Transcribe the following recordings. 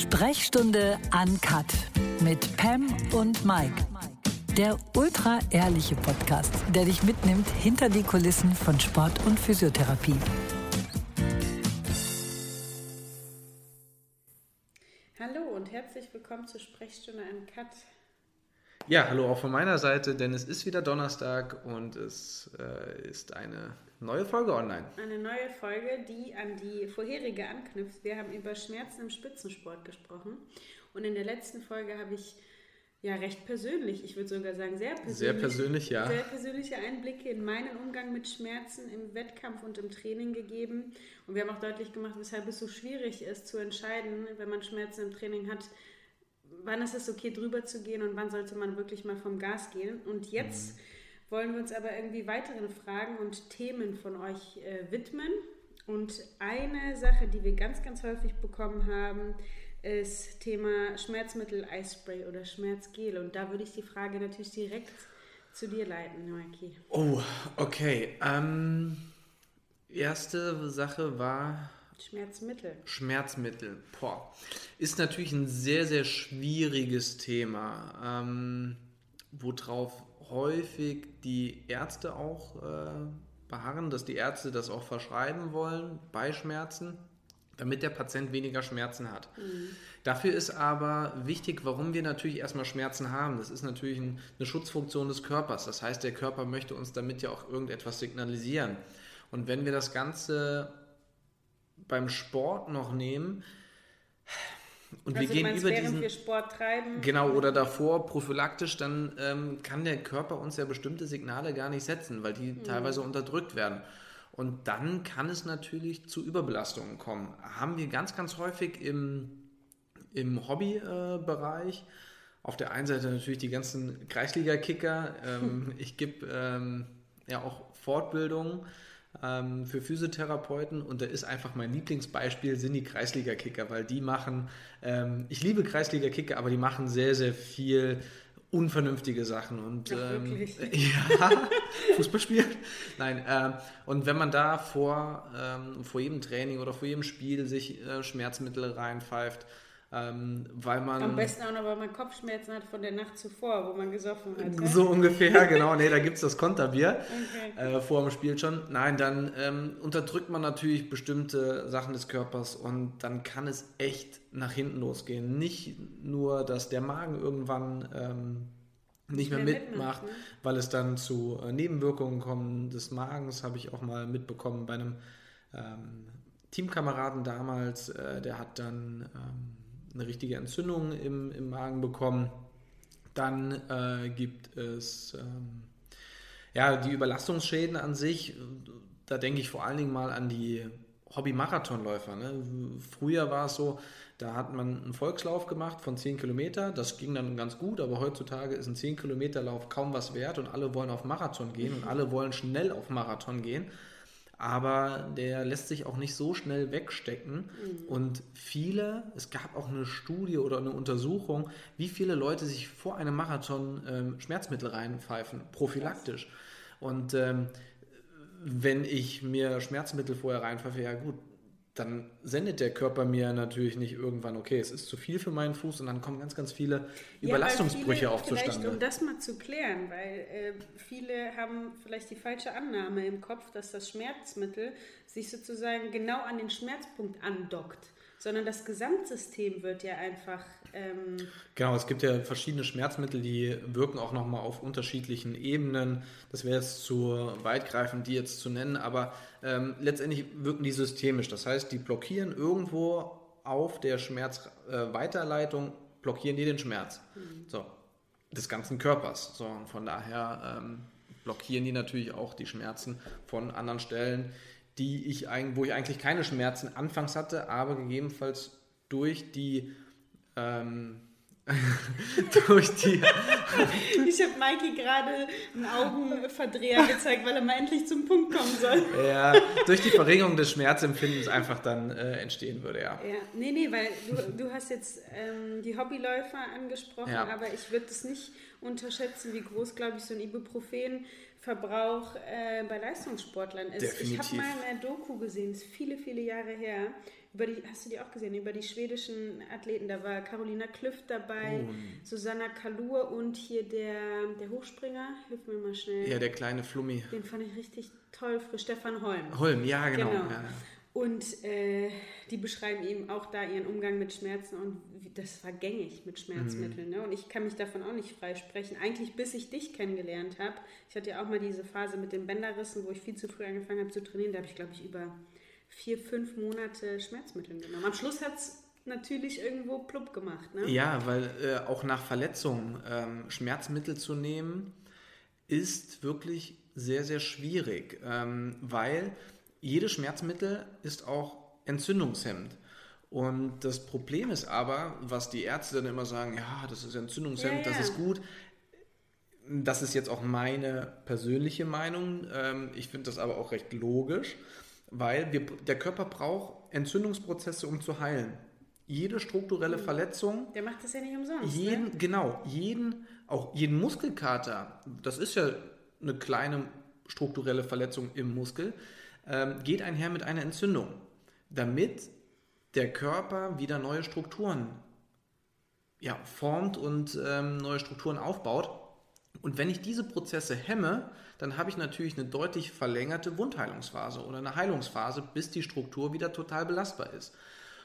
Sprechstunde Uncut mit Pam und Mike. Der ultra ehrliche Podcast, der dich mitnimmt hinter die Kulissen von Sport und Physiotherapie. Hallo und herzlich willkommen zur Sprechstunde Uncut. Ja, hallo auch von meiner Seite, denn es ist wieder Donnerstag und es äh, ist eine neue Folge online. Eine neue Folge, die an die vorherige anknüpft. Wir haben über Schmerzen im Spitzensport gesprochen und in der letzten Folge habe ich ja recht persönlich, ich würde sogar sagen sehr persönlich, sehr persönlich, ja, sehr persönliche Einblicke in meinen Umgang mit Schmerzen im Wettkampf und im Training gegeben und wir haben auch deutlich gemacht, weshalb es so schwierig ist zu entscheiden, wenn man Schmerzen im Training hat wann ist es okay, drüber zu gehen und wann sollte man wirklich mal vom Gas gehen. Und jetzt mhm. wollen wir uns aber irgendwie weiteren Fragen und Themen von euch äh, widmen. Und eine Sache, die wir ganz, ganz häufig bekommen haben, ist Thema Schmerzmittel, Eispray oder Schmerzgel. Und da würde ich die Frage natürlich direkt zu dir leiten, Mikey. Oh, okay. Ähm, erste Sache war Schmerzmittel. Schmerzmittel. Boah. Ist natürlich ein sehr, sehr schwieriges Thema, ähm, worauf häufig die Ärzte auch äh, beharren, dass die Ärzte das auch verschreiben wollen bei Schmerzen, damit der Patient weniger Schmerzen hat. Mhm. Dafür ist aber wichtig, warum wir natürlich erstmal Schmerzen haben. Das ist natürlich ein, eine Schutzfunktion des Körpers. Das heißt, der Körper möchte uns damit ja auch irgendetwas signalisieren. Und wenn wir das Ganze beim Sport noch nehmen. Und also wir gehen meinst, über diesen wir Sport treiben. Genau, oder davor prophylaktisch, dann ähm, kann der Körper uns ja bestimmte Signale gar nicht setzen, weil die mhm. teilweise unterdrückt werden. Und dann kann es natürlich zu Überbelastungen kommen. Haben wir ganz, ganz häufig im, im Hobbybereich. Äh, Auf der einen Seite natürlich die ganzen Kreisliga-Kicker. Ähm, ich gebe ähm, ja auch Fortbildungen ähm, für Physiotherapeuten und da ist einfach mein Lieblingsbeispiel sind die Kreisliga-Kicker, weil die machen, ähm, ich liebe Kreisliga-Kicker, aber die machen sehr, sehr viel unvernünftige Sachen und Ach, ähm, ja, Fußball spielen. Nein, ähm, und wenn man da vor, ähm, vor jedem Training oder vor jedem Spiel sich äh, Schmerzmittel reinpfeift, ähm, weil man. Am besten auch noch, weil man Kopfschmerzen hat von der Nacht zuvor, wo man gesoffen hat. So ungefähr, genau. Nee, da gibt es das Konterbier okay. äh, vor dem Spiel schon. Nein, dann ähm, unterdrückt man natürlich bestimmte Sachen des Körpers und dann kann es echt nach hinten losgehen. Nicht nur, dass der Magen irgendwann. Ähm, nicht mehr mitmacht, mitmacht ne? weil es dann zu äh, Nebenwirkungen kommt des Magens, habe ich auch mal mitbekommen bei einem ähm, Teamkameraden damals, äh, der hat dann ähm, eine richtige Entzündung im, im Magen bekommen. Dann äh, gibt es ähm, ja, die Überlastungsschäden an sich. Da denke ich vor allen Dingen mal an die Hobby-Marathonläufer. Ne? Früher war es so, da hat man einen Volkslauf gemacht von 10 Kilometer. Das ging dann ganz gut, aber heutzutage ist ein 10 Kilometer Lauf kaum was wert und alle wollen auf Marathon gehen und alle wollen schnell auf Marathon gehen aber der lässt sich auch nicht so schnell wegstecken. Mhm. Und viele, es gab auch eine Studie oder eine Untersuchung, wie viele Leute sich vor einem Marathon ähm, Schmerzmittel reinpfeifen, prophylaktisch. Und ähm, wenn ich mir Schmerzmittel vorher reinpfeife, ja gut, dann sendet der Körper mir natürlich nicht irgendwann, okay, es ist zu viel für meinen Fuß und dann kommen ganz, ganz viele Überlastungsbrüche viele, auch zustande. Um das mal zu klären, weil äh, viele haben vielleicht die falsche Annahme im Kopf, dass das Schmerzmittel sich sozusagen genau an den Schmerzpunkt andockt sondern das Gesamtsystem wird ja einfach. Ähm genau, es gibt ja verschiedene Schmerzmittel, die wirken auch nochmal auf unterschiedlichen Ebenen. Das wäre jetzt zu weitgreifend, die jetzt zu nennen, aber ähm, letztendlich wirken die systemisch. Das heißt, die blockieren irgendwo auf der Schmerzweiterleitung, äh, blockieren die den Schmerz. Mhm. So, des ganzen Körpers. So, und von daher ähm, blockieren die natürlich auch die Schmerzen von anderen Stellen die ich, wo ich eigentlich keine Schmerzen anfangs hatte, aber gegebenenfalls durch die ähm, durch die. ich habe Mikey gerade einen Augenverdreher gezeigt, weil er mal endlich zum Punkt kommen soll. ja, durch die Verringerung des Schmerzempfindens einfach dann äh, entstehen würde, ja. ja. Nee, nee, weil du, du hast jetzt ähm, die Hobbyläufer angesprochen, ja. aber ich würde es nicht unterschätzen, wie groß, glaube ich, so ein Ibuprofen Verbrauch äh, bei Leistungssportlern ist. Definitiv. Ich habe mal eine Doku gesehen, ist viele, viele Jahre her. Über die, hast du die auch gesehen? Über die schwedischen Athleten. Da war Carolina Klüft dabei, oh. Susanna Kalur und hier der, der Hochspringer. Hilf mir mal schnell. Ja, der kleine Flummi. Den fand ich richtig toll für Stefan Holm. Holm, ja, genau. genau. Ja. Und äh, die beschreiben eben auch da ihren Umgang mit Schmerzen und das war gängig mit Schmerzmitteln. Mhm. Ne? Und ich kann mich davon auch nicht freisprechen. Eigentlich bis ich dich kennengelernt habe. Ich hatte ja auch mal diese Phase mit den Bänderrissen, wo ich viel zu früh angefangen habe zu trainieren. Da habe ich, glaube ich, über vier, fünf Monate Schmerzmittel genommen. Am Schluss hat es natürlich irgendwo plupp gemacht. Ne? Ja, weil äh, auch nach Verletzungen ähm, Schmerzmittel zu nehmen, ist wirklich sehr, sehr schwierig, ähm, weil jedes Schmerzmittel ist auch entzündungshemmend. Und das Problem ist aber, was die Ärzte dann immer sagen, ja, das ist entzündungshemmend, ja, ja. das ist gut. Das ist jetzt auch meine persönliche Meinung. Ähm, ich finde das aber auch recht logisch, weil wir, der Körper braucht Entzündungsprozesse, um zu heilen. Jede strukturelle mhm. Verletzung. Der macht das ja nicht umsonst. Jeden, ne? Genau, jeden, auch jeden Muskelkater, das ist ja eine kleine strukturelle Verletzung im Muskel, ähm, geht einher mit einer Entzündung, damit der Körper wieder neue Strukturen ja, formt und ähm, neue Strukturen aufbaut. Und wenn ich diese Prozesse hemme, dann habe ich natürlich eine deutlich verlängerte Wundheilungsphase oder eine Heilungsphase, bis die Struktur wieder total belastbar ist.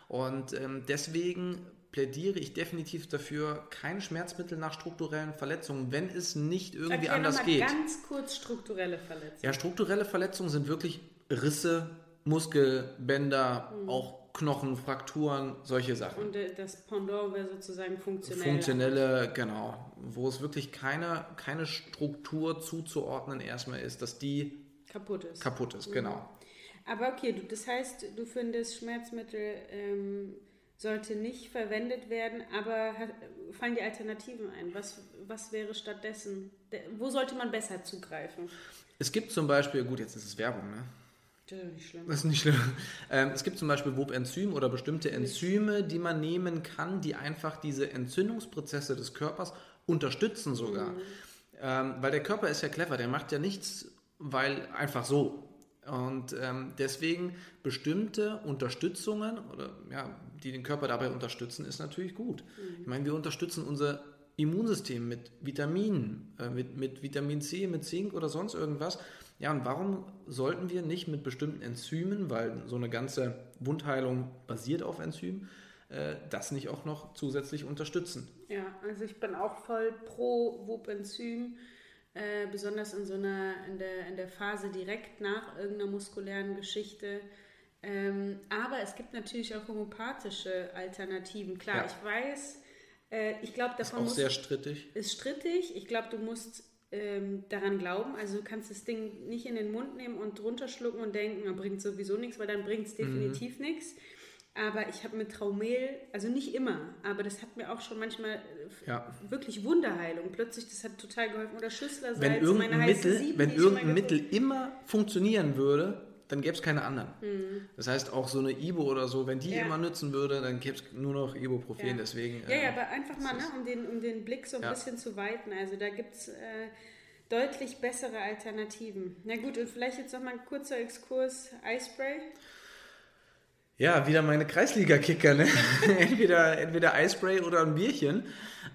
Und ähm, deswegen plädiere ich definitiv dafür, kein Schmerzmittel nach strukturellen Verletzungen, wenn es nicht irgendwie Erklär anders mal geht. Ganz kurz strukturelle Verletzungen. Ja, strukturelle Verletzungen sind wirklich Risse, Muskelbänder, mhm. auch Knochen, Frakturen, solche Sachen. Und äh, das Pendant wäre sozusagen funktionell. Funktionelle, genau. Wo es wirklich keine, keine Struktur zuzuordnen erstmal ist, dass die kaputt ist. Kaputt ist, mhm. genau. Aber okay, du, das heißt, du findest Schmerzmittel ähm, sollte nicht verwendet werden, aber fallen die Alternativen ein? Was, was wäre stattdessen? Wo sollte man besser zugreifen? Es gibt zum Beispiel, gut, jetzt ist es Werbung, ne? Das ist nicht schlimm. Das ist nicht schlimm. Ähm, es gibt zum Beispiel Wobenzym oder bestimmte Enzyme, die man nehmen kann, die einfach diese Entzündungsprozesse des Körpers unterstützen sogar. Mhm. Ähm, weil der Körper ist ja clever, der macht ja nichts, weil einfach so. Und ähm, deswegen bestimmte Unterstützungen, oder, ja, die den Körper dabei unterstützen, ist natürlich gut. Mhm. Ich meine, wir unterstützen unser Immunsystem mit Vitaminen, äh, mit, mit Vitamin C, mit Zink oder sonst irgendwas. Ja, und warum sollten wir nicht mit bestimmten Enzymen, weil so eine ganze Wundheilung basiert auf Enzymen, äh, das nicht auch noch zusätzlich unterstützen? Ja, also ich bin auch voll pro Wobenzym, äh, besonders in so einer, in der, in der Phase direkt nach irgendeiner muskulären Geschichte. Ähm, aber es gibt natürlich auch homöopathische Alternativen. Klar, ja. ich weiß, äh, ich glaube, davon. Ist auch sehr strittig. Ist strittig. Ich glaube, du musst ähm, daran glauben. Also du kannst das Ding nicht in den Mund nehmen und drunter schlucken und denken, bringt sowieso nichts, weil dann bringt es definitiv mhm. nichts. Aber ich habe mit Traumel, also nicht immer, aber das hat mir auch schon manchmal äh, ja. wirklich Wunderheilung. Plötzlich, das hat total geholfen. Oder Schüsslersalz, wenn irgendein Mittel, Sieben, wenn irgendein Mittel immer funktionieren würde, dann gäbe es keine anderen. Mhm. Das heißt, auch so eine Ibo oder so, wenn die ja. immer nützen würde, dann gäbe es nur noch Ibuprofen. Ja. Deswegen, ja, ja, äh, aber einfach mal, ne, um, den, um den Blick so ein ja. bisschen zu weiten. Also da gibt es äh, deutlich bessere Alternativen. Na gut, und vielleicht jetzt noch mal ein kurzer Exkurs Eispray. Ja, wieder meine Kreisliga-Kicker, ne? entweder, entweder Eispray oder ein Bierchen.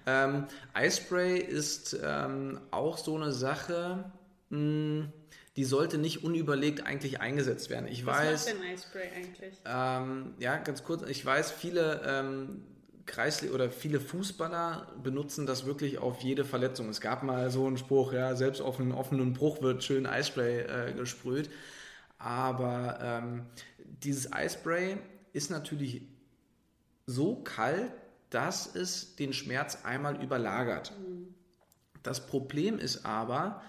Ähm, Eispray ist ähm, auch so eine Sache, mh, hm, die sollte nicht unüberlegt eigentlich eingesetzt werden. Ich Was weiß, macht denn Eispray eigentlich? Ähm, ja, ganz kurz. Ich weiß, viele ähm, Kreisli oder viele Fußballer benutzen das wirklich auf jede Verletzung. Es gab mal so einen Spruch, ja, selbst auf einen offenen Bruch wird schön Eispray äh, gesprüht. Aber ähm, dieses Eispray ist natürlich so kalt, dass es den Schmerz einmal überlagert. Mhm. Das Problem ist aber,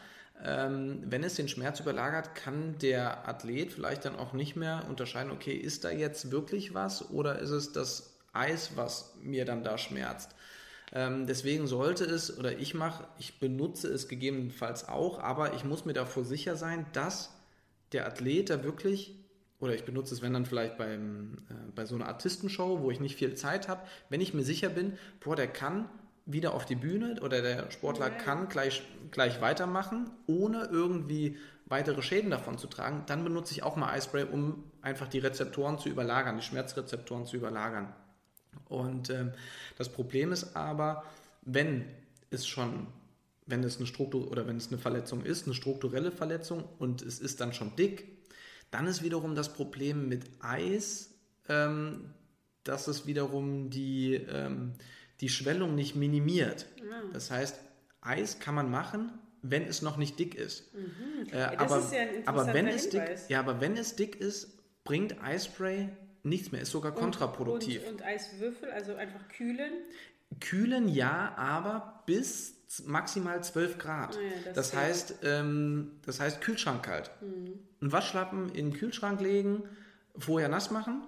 ähm, wenn es den Schmerz überlagert, kann der Athlet vielleicht dann auch nicht mehr unterscheiden, okay, ist da jetzt wirklich was oder ist es das Eis, was mir dann da schmerzt? Ähm, deswegen sollte es, oder ich mache, ich benutze es gegebenenfalls auch, aber ich muss mir davor sicher sein, dass der Athlet da wirklich, oder ich benutze es, wenn dann vielleicht beim, äh, bei so einer Artistenshow, wo ich nicht viel Zeit habe, wenn ich mir sicher bin, boah, der kann wieder auf die Bühne oder der Sportler Ja. kann gleich, gleich weitermachen, ohne irgendwie weitere Schäden davon zu tragen, dann benutze ich auch mal Eispray, um einfach die Rezeptoren zu überlagern, die Schmerzrezeptoren zu überlagern. Und ähm, das Problem ist aber, wenn es schon, wenn es eine Struktur oder wenn es eine Verletzung ist, eine strukturelle Verletzung und es ist dann schon dick, dann ist wiederum das Problem mit Eis, ähm, dass es wiederum die, ähm, die Schwellung nicht minimiert. Das heißt, Eis kann man machen, wenn es noch nicht dick ist. Äh, das aber, ist ja aber wenn interessanter es dick, Hinweis. ja, aber wenn es dick ist, bringt Eispray nichts mehr, ist sogar kontraproduktiv. Und, und Eiswürfel, also einfach kühlen. Kühlen ja, aber bis maximal 12 Grad. Ah ja, das das, heißt, ähm, das heißt Kühlschrank kalt. Hm. Einen Waschlappen in den Kühlschrank legen, vorher nass machen,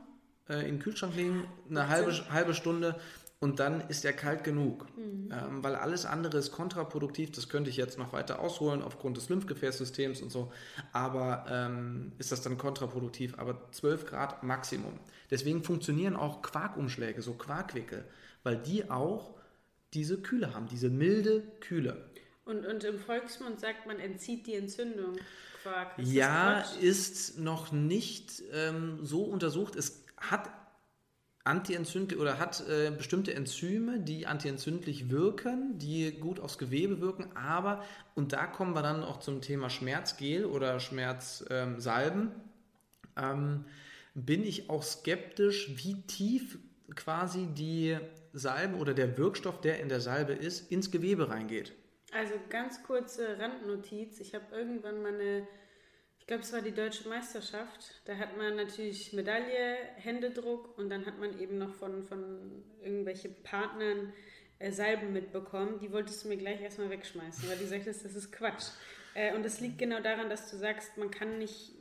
äh, in den Kühlschrank legen, eine halbe, halbe Stunde und dann ist er kalt genug. Hm. Ähm, weil alles andere ist kontraproduktiv. Das könnte ich jetzt noch weiter ausholen aufgrund des Lymphgefäßsystems und so. Aber ähm, ist das dann kontraproduktiv? Aber 12 Grad Maximum. Deswegen funktionieren auch Quarkumschläge, so Quarkwickel, weil die auch diese Kühle haben, diese milde Kühle. Und, und im Volksmund sagt man, entzieht die Entzündung. Quark. Ist ja, ist noch nicht ähm, so untersucht. Es hat antientzündlich oder hat äh, bestimmte Enzyme, die antientzündlich wirken, die gut aufs Gewebe wirken, aber, und da kommen wir dann auch zum Thema Schmerzgel oder Schmerzsalben, ähm, ähm, bin ich auch skeptisch, wie tief quasi die Salben oder der Wirkstoff, der in der Salbe ist, ins Gewebe reingeht. Also ganz kurze Randnotiz. Ich habe irgendwann mal eine, ich glaube, es war die deutsche Meisterschaft. Da hat man natürlich Medaille, Händedruck und dann hat man eben noch von, von irgendwelchen Partnern äh, Salben mitbekommen. Die wolltest du mir gleich erstmal wegschmeißen, weil du sagtest, das ist Quatsch. Äh, und das liegt genau daran, dass du sagst, man kann nicht,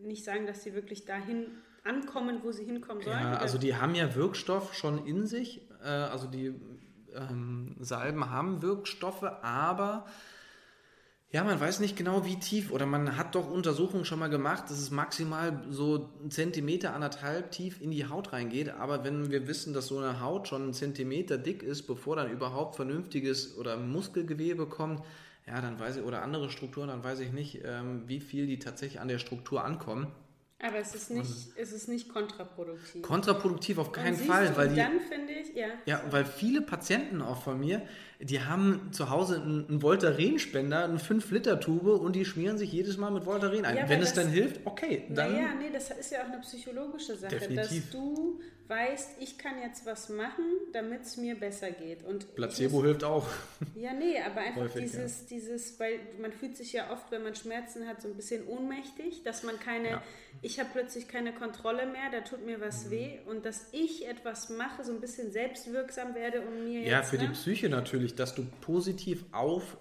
nicht sagen, dass sie wirklich dahin ankommen, wo sie hinkommen sollen. Ja, also die haben ja Wirkstoff schon in sich. Äh, also die ähm, Salben haben Wirkstoffe, aber ja, man weiß nicht genau, wie tief. Oder man hat doch Untersuchungen schon mal gemacht, dass es maximal so einen Zentimeter, anderthalb tief in die Haut reingeht. Aber wenn wir wissen, dass so eine Haut schon einen Zentimeter dick ist, bevor dann überhaupt vernünftiges oder Muskelgewebe kommt, ja, dann weiß ich, oder andere Strukturen, dann weiß ich nicht, ähm, wie viel die tatsächlich an der Struktur ankommen. aber es ist nicht, es ist nicht kontraproduktiv. Kontraproduktiv auf Und keinen Fall, weil und die. dann finde ich, ja. Ja, weil viele Patienten auch von mir, die haben zu Hause einen, einen Voltaren-Spender, eine 5-Liter-Tube und die schmieren sich jedes Mal mit Voltaren ein. Ja, Wenn es dann hilft, okay, dann. naja, nee, das ist ja auch eine psychologische Sache, Definitiv. dass du weißt, ich kann jetzt was machen, damit es mir besser geht. Und Placebo muss- hilft auch. Ja, nee, aber einfach Häufig, dieses, dieses, weil man fühlt sich ja oft, wenn man Schmerzen hat, so ein bisschen ohnmächtig, dass man keine, Ja. Mhm. ich habe plötzlich keine Kontrolle mehr, da tut mir was weh und dass ich etwas mache, so ein bisschen selbstwirksam werde und mir Ja, jetzt, für die ne? Psyche natürlich, dass du positiv auf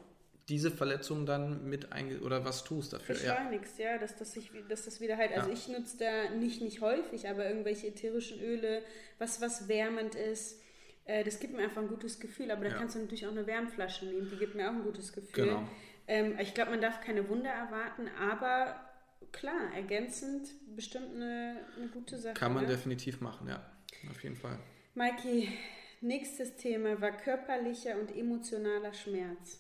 diese Verletzung dann mit einge oder was tust dafür. Ja. beschleunigst, ja, dass, das sich, dass das wieder halt, also Ja. ich nutze da nicht, nicht häufig, aber irgendwelche ätherischen Öle, was, was wärmend ist, äh, das gibt mir einfach ein gutes Gefühl, aber da Ja. kannst du natürlich auch eine Wärmflasche nehmen, die gibt mir auch ein gutes Gefühl. Genau. Ähm, ich glaube, man darf keine Wunder erwarten, aber klar, ergänzend bestimmt eine, eine gute Sache. Kann man ne? definitiv machen, ja. Auf jeden Fall. Maiki, nächstes Thema war körperlicher und emotionaler Schmerz.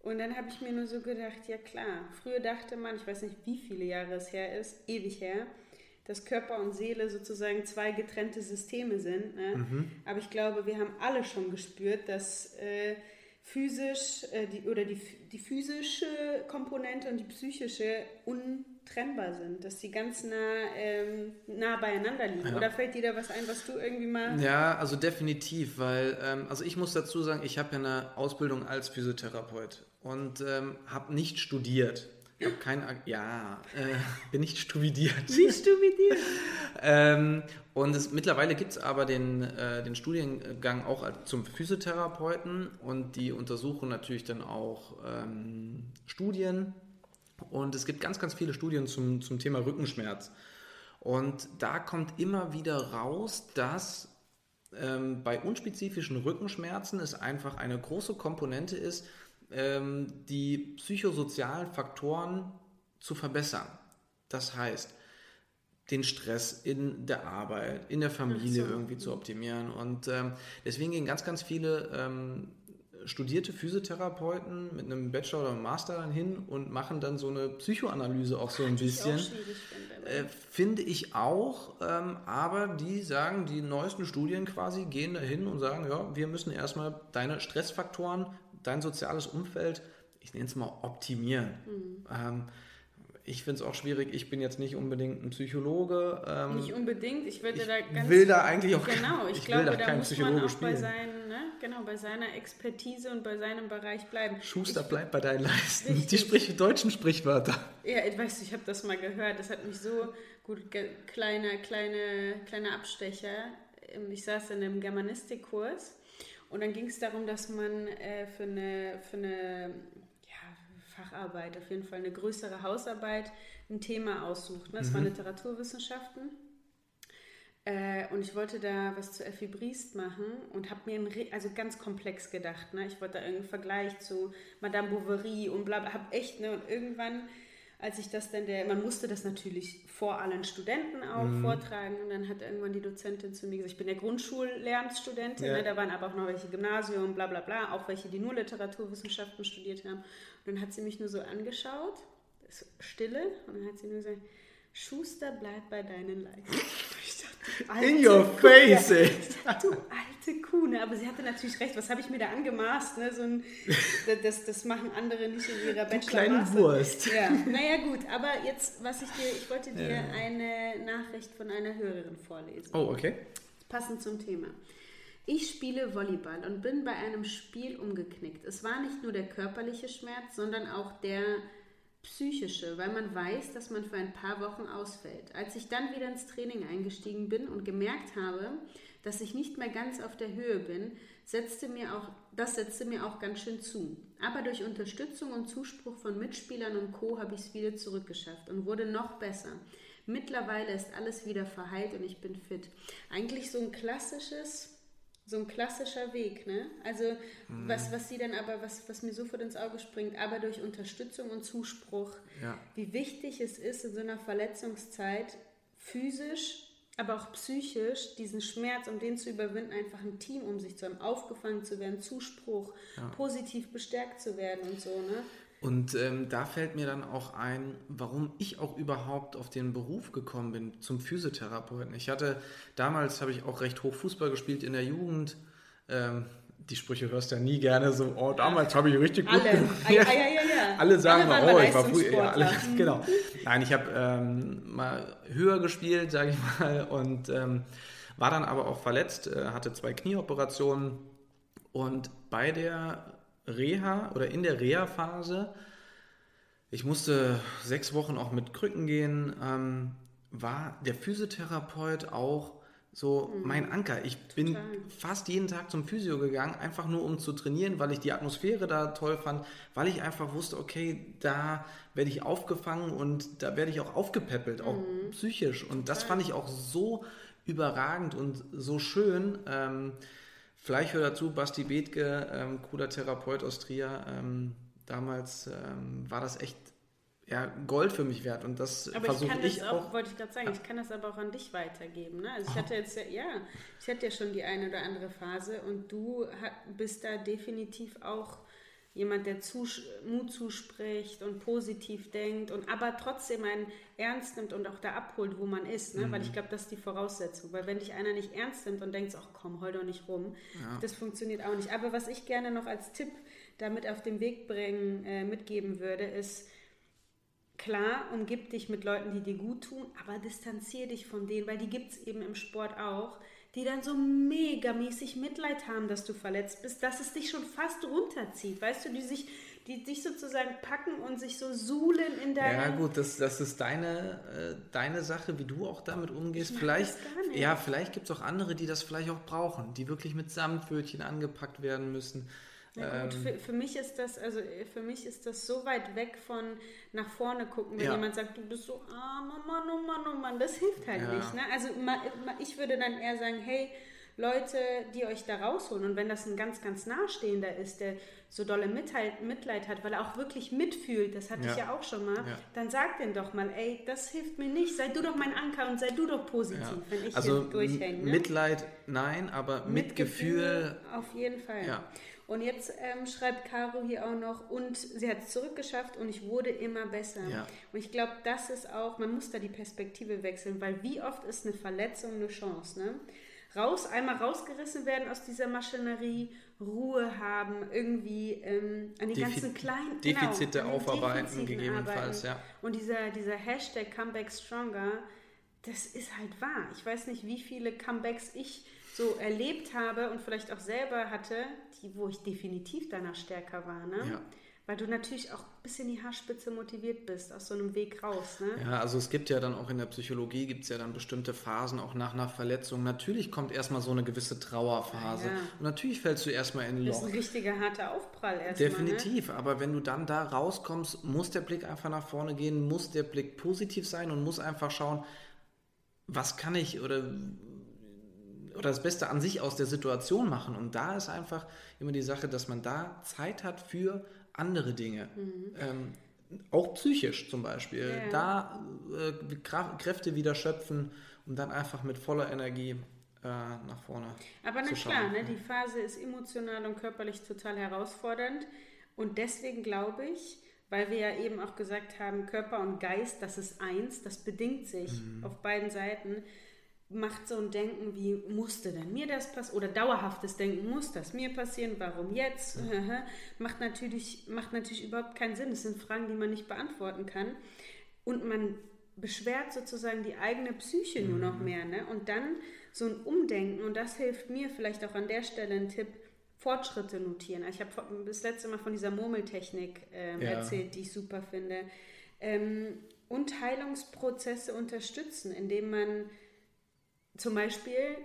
Und dann habe ich mir nur so gedacht, ja klar, früher dachte man, ich weiß nicht, wie viele Jahre es her ist, ewig her, dass Körper und Seele sozusagen zwei getrennte Systeme sind. Ne? Aber ich glaube, wir haben alle schon gespürt, dass äh, physisch äh, die, oder die, die physische Komponente und die psychische untrennbar sind, dass sie ganz nah, ähm, nah beieinander liegen. Ja. Oder fällt dir da was ein, was du irgendwie mal... Ja, also definitiv, weil, ähm, also ich muss dazu sagen, ich habe ja eine Ausbildung als Physiotherapeut und ähm, habe nicht studiert. Ich habe kein, ja, äh, bin nicht studiert. Wie dir? Ähm, und es, mittlerweile gibt es aber den, äh, den Studiengang auch zum Physiotherapeuten und die untersuchen natürlich dann auch ähm, Studien. Und es gibt ganz, ganz viele Studien zum, zum Thema Rückenschmerz. Und da kommt immer wieder raus, dass ähm, bei unspezifischen Rückenschmerzen es einfach eine große Komponente ist, ähm, die psychosozialen Faktoren zu verbessern. Das heißt, den Stress in der Arbeit, in der Familie so. irgendwie zu optimieren. Und ähm, deswegen gehen ganz, ganz viele ähm, studierte Physiotherapeuten mit einem Bachelor oder einem Master dann hin und machen dann so eine Psychoanalyse auch so ein bisschen. Ich finde. Äh, finde ich auch, ähm, aber die sagen, die neuesten Studien quasi gehen dahin und sagen, ja, wir müssen erstmal deine Stressfaktoren, dein soziales Umfeld, ich nenne es mal optimieren. Mhm. Ähm, ich finde es auch schwierig. Ich bin jetzt nicht unbedingt ein Psychologe. Ähm, Nicht unbedingt. Ich würde da ganz. will da eigentlich auch Genau, ich, ich glaube, will da da kein muss Psychologe man auch bei, spielen. seinen, ne, genau, bei seiner Expertise und bei seinem Bereich bleiben. Schuster ich, bleibt bei deinen Leisten. Richtig. Die sprich, deutschen Sprichwörter. Ja, ich weiß, ich habe das mal gehört. Das hat mich so gut, kleiner, kleine, kleiner Abstecher. Ähm, Ich saß in einem Germanistikkurs und dann ging es darum, dass man äh, für eine, für eine ja, Facharbeit, auf jeden Fall eine größere Hausarbeit, ein Thema aussucht. Ne? Das war Literaturwissenschaften. Äh, und ich wollte da was zu Effi Briest machen und habe mir einen, also ganz komplex gedacht. Ne? Ich wollte da irgendeinen Vergleich zu Madame Bovary und bla bla. Hab echt, ne? Und irgendwann, als ich das dann der, man musste das natürlich vor allen Studenten auch vortragen und dann hat irgendwann die Dozentin zu mir gesagt, ich bin der Grundschullehramtsstudentin, Ja. ne? da waren aber auch noch welche Gymnasium, bla bla bla, auch welche, die nur Literaturwissenschaften studiert haben. Und dann hat sie mich nur so angeschaut, Stille, und dann hat sie nur gesagt, Schuster, bleib bei deinen Leisten. In your Kuh, face, ja. ey. Du alte Kuh, ne? aber sie hatte natürlich recht. Was habe ich mir da angemaßt? Ne? So ein, das, das machen andere nicht in ihrer Bachelor. kleine. Wurst. Ja, naja gut, aber jetzt, was ich dir, ich wollte dir eine Nachricht von einer Hörerin vorlesen. Oh, okay. Passend zum Thema. Ich spiele Volleyball und bin bei einem Spiel umgeknickt. Es war nicht nur der körperliche Schmerz, sondern auch der psychische, weil man weiß, dass man für ein paar Wochen ausfällt. Als ich dann wieder ins Training eingestiegen bin und gemerkt habe, dass ich nicht mehr ganz auf der Höhe bin, setzte mir auch, das setzte mir auch ganz schön zu. Aber durch Unterstützung und Zuspruch von Mitspielern und Co. habe ich es wieder zurückgeschafft und wurde noch besser. Mittlerweile ist alles wieder verheilt und ich bin fit. Eigentlich so ein klassisches so ein klassischer Weg, ne? Also was, was sie dann aber, was, was mir sofort ins Auge springt, aber durch Unterstützung und Zuspruch, Ja. wie wichtig es ist, in so einer Verletzungszeit physisch, aber auch psychisch diesen Schmerz, um den zu überwinden, einfach ein Team um sich zu haben, aufgefangen zu werden, Zuspruch, positiv bestärkt zu werden und so, ne? Und ähm, da fällt mir dann auch ein, warum ich auch überhaupt auf den Beruf gekommen bin zum Physiotherapeuten. Ich hatte damals habe ich auch recht hoch Fußball gespielt in der Jugend. Ähm, die Sprüche hörst du ja nie gerne so, oh, damals habe ich richtig gut Alle. Ah, ja, ja, ja, ja. Alle sagen Alle mal, oh, ich war früher. Alle, Leistungssportler. genau. Nein, ich habe ähm, mal höher gespielt, sage ich mal, und ähm, war dann aber auch verletzt, äh, hatte zwei Knieoperationen und bei der Reha oder in der Reha-Phase, ich musste sechs Wochen auch mit Krücken gehen, ähm, war der Physiotherapeut auch so mein Anker. Ich bin Mhm. Total. fast jeden Tag zum Physio gegangen, einfach nur um zu trainieren, weil ich die Atmosphäre da toll fand, weil ich einfach wusste, okay, da werde ich aufgefangen und da werde ich auch aufgepäppelt, auch Mhm. psychisch. Und das fand ich auch so überragend und so schön. Ähm, vielleicht hört dazu Basti Bethke, ähm, cooler Therapeut aus Trier. Ähm, damals ähm, war das echt ja, Gold für mich wert und das Aber ich versuche kann ich, das auch, auch. wollte ich gerade sagen, ich kann das aber auch an dich weitergeben. Ne? Also ich hatte jetzt ja, ja, ich hatte ja schon die eine oder andere Phase und du hat, bist da definitiv auch jemand, der zus Mut zuspricht und positiv denkt und aber trotzdem einen ernst nimmt und auch da abholt, wo man ist. Ne? Weil ich glaube, das ist die Voraussetzung. Weil wenn dich einer nicht ernst nimmt und denkt, ach komm, heul doch nicht rum, das funktioniert auch nicht. Aber was ich gerne noch als Tipp damit auf den Weg bringen, äh, mitgeben würde, ist, Klar, umgib dich mit Leuten, die dir gut tun, aber distanziere dich von denen, weil die gibt es eben im Sport auch, die dann so megamäßig Mitleid haben, dass du verletzt bist, dass es dich schon fast runterzieht. Weißt du, die sich, die dich sozusagen packen und sich so suhlen in deinem. Ja gut, das, das ist deine, äh, deine Sache, wie du auch damit umgehst. Ich vielleicht, das gar nicht. ja, vielleicht gibt es auch andere, die das vielleicht auch brauchen, die wirklich mit Samtpfötchen angepackt werden müssen. Gut, Ähm, für, für mich ist das, also äh, für mich ist das so weit weg von nach vorne gucken, wenn Ja. jemand sagt, du bist so arm, oh Mann, oh Mann, oh Mann, das hilft halt Ja. nicht. Ne? Also ma, ma, ich würde dann eher sagen, hey, Leute, die euch da rausholen. Und wenn das ein ganz, ganz nahestehender ist, der so dolle Mitleid, Mitleid hat, weil er auch wirklich mitfühlt, das hatte ja. ich ja auch schon mal, ja. dann sag den doch mal, ey, das hilft mir nicht, sei du doch mein Anker und sei du doch positiv, ja. wenn ich also hier durchhänge. Ne? Mitleid, nein, aber Mitgefühl. Mitgefühl auf jeden Fall. Ja. Und jetzt ähm, schreibt Caro hier auch noch, und sie hat es zurückgeschafft und ich wurde immer besser. Ja. Und ich glaube, das ist auch, man muss da die Perspektive wechseln, weil wie oft ist eine Verletzung eine Chance, ne? Raus, einmal rausgerissen werden aus dieser Maschinerie, Ruhe haben, irgendwie ähm, an den Defi ganzen kleinen genau, Defizite genau, aufarbeiten, gegebenenfalls, arbeiten. ja. Und dieser, dieser Hashtag Comeback Stronger, das ist halt wahr. Ich weiß nicht, wie viele Comebacks ich so erlebt habe und vielleicht auch selber hatte, die, wo ich definitiv danach stärker war. Ne? Ja. Weil du natürlich auch ein bisschen die Haarspitze motiviert bist, aus so einem Weg raus. Ne? Ja, also es gibt ja dann auch in der Psychologie gibt es ja dann bestimmte Phasen, auch nach einer Verletzung. Natürlich kommt erstmal so eine gewisse Trauerphase. Ja. Und natürlich fällst du erstmal in ein Loch. Das ist ein richtiger harter Aufprall erstmal. Definitiv, ne? aber wenn du dann da rauskommst, muss der Blick einfach nach vorne gehen, muss der Blick positiv sein und muss einfach schauen, was kann ich oder oder das Beste an sich aus der Situation machen. Und da ist einfach immer die Sache, dass man da Zeit hat für andere Dinge. Mhm. Ähm, auch psychisch zum Beispiel. Ja. Da äh, Kräfte wieder schöpfen und dann einfach mit voller Energie äh, nach vorne. Aber na klar, ne, die Phase ist emotional und körperlich total herausfordernd. Und deswegen glaube ich, weil wir ja eben auch gesagt haben, Körper und Geist, das ist eins, das bedingt sich mhm. auf beiden Seiten macht so ein Denken wie, musste denn mir das passieren? Oder dauerhaftes Denken, muss das mir passieren? Warum jetzt? Ja. macht, natürlich, macht natürlich überhaupt keinen Sinn. Das sind Fragen, die man nicht beantworten kann. Und man beschwert sozusagen die eigene Psyche nur noch mhm. mehr. Ne? Und dann so ein Umdenken, und das hilft mir vielleicht auch an der Stelle ein Tipp, Fortschritte notieren. Ich habe das letzte Mal von dieser Murmeltechnik ähm, ja. erzählt, die ich super finde. Ähm, und Heilungsprozesse unterstützen, indem man zum Beispiel,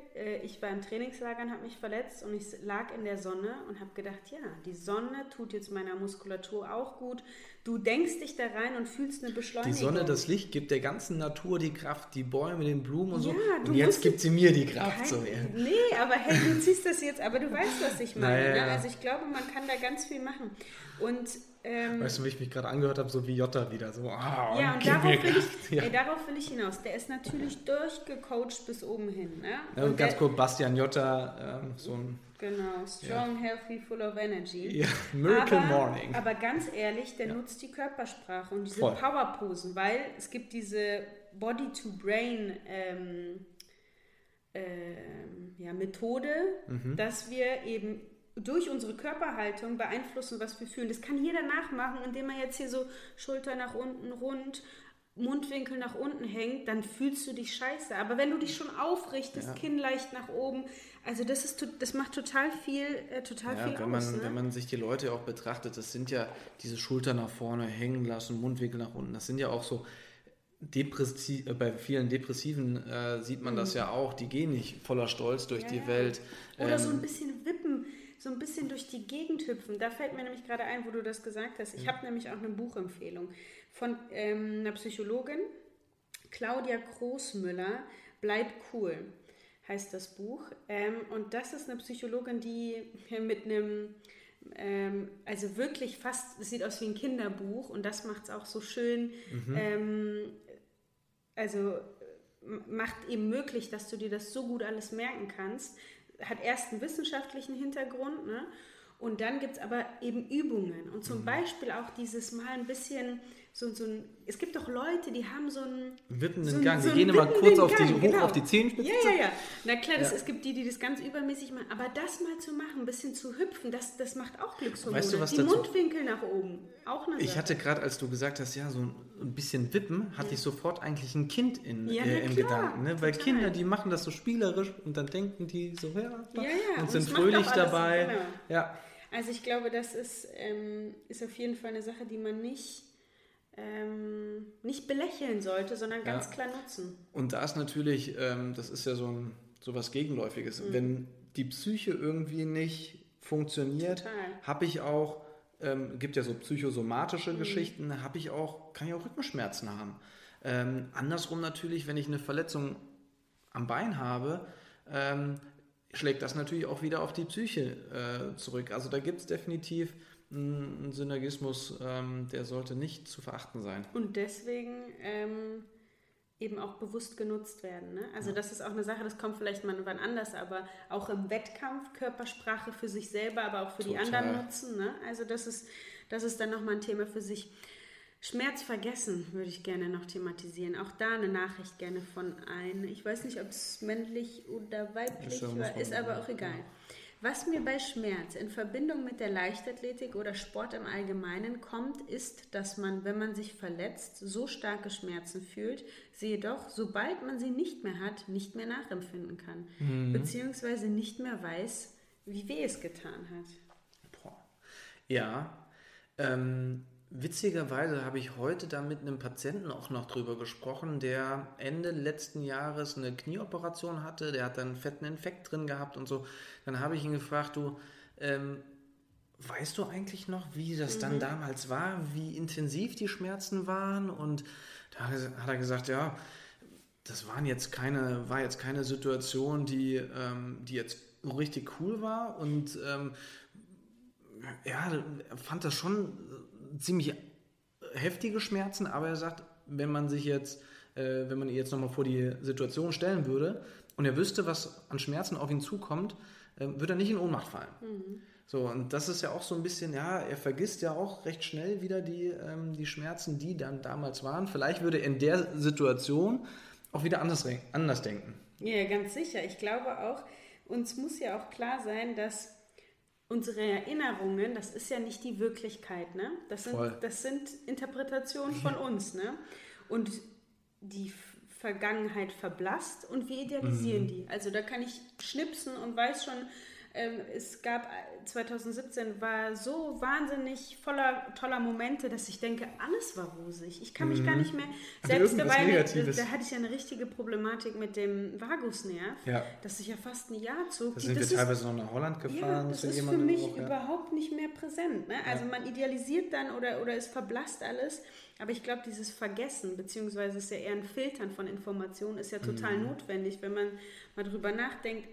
ich war im Trainingslager und habe mich verletzt und ich lag in der Sonne und habe gedacht, ja, die Sonne tut jetzt meiner Muskulatur auch gut. Du denkst dich da rein und fühlst eine Beschleunigung. Die Sonne, das Licht gibt der ganzen Natur die Kraft, die Bäume, den Blumen und ja, so. Und jetzt gibt sie mir die Kraft. Kein, so, ja. Nee, aber hey, du ziehst das jetzt, aber du weißt, was ich meine. Naja. Ne? Also ich glaube, man kann da ganz viel machen. Und ähm, weißt du, wie ich mich gerade angehört habe, so wie Jota wieder. So, ah, ja, und darauf will, ich, ja. ey, darauf will ich hinaus. Der ist natürlich durchgecoacht bis oben hin. Ne? Ja, und, ganz kurz, Bastian Jota, ähm, so ein. Genau, strong, ja. healthy, full of energy. Ja, Miracle aber, Morning. Aber ganz ehrlich, der nutzt die Körpersprache und diese Powerposen, weil es gibt diese Body-to-Brain ähm, ähm, ja, Methode, mhm. dass wir eben durch unsere Körperhaltung beeinflussen, was wir fühlen. Das kann jeder nachmachen, indem er jetzt hier so Schulter nach unten rund, Mundwinkel nach unten hängt, dann fühlst du dich scheiße. Aber wenn du dich schon aufrichtest, ja. Kinn leicht nach oben, also das ist das macht total viel, äh, total ja, viel wenn aus. Man, ne? Wenn man sich die Leute auch betrachtet, das sind ja diese Schulter nach vorne hängen lassen, Mundwinkel nach unten, das sind ja auch so Depressi äh, bei vielen Depressiven äh, sieht man mhm. das ja auch, die gehen nicht voller Stolz durch ja, die Welt. Oder ähm, so ein bisschen wippen so ein bisschen durch die Gegend hüpfen. Da fällt mir nämlich gerade ein, wo du das gesagt hast. Ich ja. habe nämlich auch eine Buchempfehlung von ähm, einer Psychologin, Claudia Großmüller, Bleib cool heißt das Buch. Ähm, und das ist eine Psychologin, die mit einem, ähm, also wirklich fast, es sieht aus wie ein Kinderbuch und das macht es auch so schön. Mhm. Ähm, also macht eben möglich, dass du dir das so gut alles merken kannst hat erst einen wissenschaftlichen Hintergrund, ne? Und dann gibt es aber eben Übungen. Und zum mhm. Beispiel auch dieses Mal ein bisschen so, so ein. Es gibt doch Leute, die haben so einen. Wippenden so Gang. So die gehen immer kurz auf die, hoch genau. auf die Zehenspitze. Ja, ja, ja. Na klar, das, ja. es gibt die, die das ganz übermäßig machen. Aber das mal zu machen, ein bisschen zu hüpfen, das, das macht auch Glückshormone. Weißt du, was die dazu? Mundwinkel nach oben. Auch eine Ich hatte gerade, als du gesagt hast, ja, so ein bisschen wippen, hatte ja. ich sofort eigentlich ein Kind in, ja, äh, im klar, Gedanken. Ne? Weil Kinder, die machen das so spielerisch und dann denken die so, ja, ja, und, und sind fröhlich dabei. Genau. Ja. Also ich glaube, das ist, ähm, ist auf jeden Fall eine Sache, die man nicht ähm, nicht belächeln sollte, sondern ganz ja. klar nutzen. Und da ist natürlich, ähm, das ist ja so, ein, so was Gegenläufiges. Mhm. Wenn die Psyche irgendwie nicht funktioniert, habe ich auch, ähm, gibt ja so psychosomatische mhm. Geschichten, habe ich auch, kann ich auch Rückenschmerzen haben. Ähm, andersrum natürlich, wenn ich eine Verletzung am Bein habe, ähm, schlägt das natürlich auch wieder auf die Psyche äh, zurück. Also da gibt es definitiv einen Synergismus, ähm, der sollte nicht zu verachten sein. Und deswegen ähm, eben auch bewusst genutzt werden. Ne? Also ja. das ist auch eine Sache, das kommt vielleicht mal wann anders, aber auch im Wettkampf Körpersprache für sich selber, aber auch für Total. die anderen nutzen. Ne? Also das ist, das ist dann nochmal ein Thema für sich. Schmerz vergessen würde ich gerne noch thematisieren. Auch da eine Nachricht gerne von ein. Ich weiß nicht, ob es männlich oder weiblich war, ist aber auch egal. Was mir bei Schmerz in Verbindung mit der Leichtathletik oder Sport im Allgemeinen kommt, ist, dass man, wenn man sich verletzt, so starke Schmerzen fühlt, sie jedoch, sobald man sie nicht mehr hat, nicht mehr nachempfinden kann. Mhm. Beziehungsweise nicht mehr weiß, wie weh es getan hat. Boah. Ja, ähm, Witzigerweise habe ich heute da mit einem Patienten auch noch drüber gesprochen, der Ende letzten Jahres eine Knieoperation hatte, der hat dann einen fetten Infekt drin gehabt und so. Dann habe ich ihn gefragt, du, ähm, weißt du eigentlich noch, wie das mhm. dann damals war, wie intensiv die Schmerzen waren? Und da hat er gesagt, ja, das waren jetzt keine, war jetzt keine Situation, die, ähm, die jetzt richtig cool war und ähm, ja, fand das schon ziemlich heftige Schmerzen, aber er sagt, wenn man sich jetzt, äh, wenn man jetzt nochmal vor die Situation stellen würde und er wüsste, was an Schmerzen auf ihn zukommt, äh, würde er nicht in Ohnmacht fallen. Mhm. So, und das ist ja auch so ein bisschen, ja, er vergisst ja auch recht schnell wieder die, ähm, die Schmerzen, die dann damals waren. Vielleicht würde er in der Situation auch wieder anders, anders denken. Ja, ganz sicher. Ich glaube auch, uns muss ja auch klar sein, dass unsere Erinnerungen, das ist ja nicht die Wirklichkeit, ne? Das sind, das sind Interpretationen von uns, ne? Und die Vergangenheit verblasst und wir idealisieren mhm. die. Also da kann ich schnipsen und weiß schon, ähm, es gab 2017 äh, war so wahnsinnig voller toller Momente, dass ich denke, alles war rosig. Ich kann mich mhm. gar nicht mehr selbst dabei. Da, da hatte ich ja eine richtige Problematik mit dem Vagusnerv, ja. dass sich ja fast ein Jahr zog. Da sind das wir ist, teilweise noch nach Holland gefahren. Ja, das ist für mich auch, ja. überhaupt nicht mehr präsent. Ne? Also man idealisiert dann oder, oder es verblasst alles. Aber ich glaube, dieses Vergessen, beziehungsweise ist ja eher ein Filtern von Informationen, ist ja total mhm. notwendig, wenn man mal drüber nachdenkt,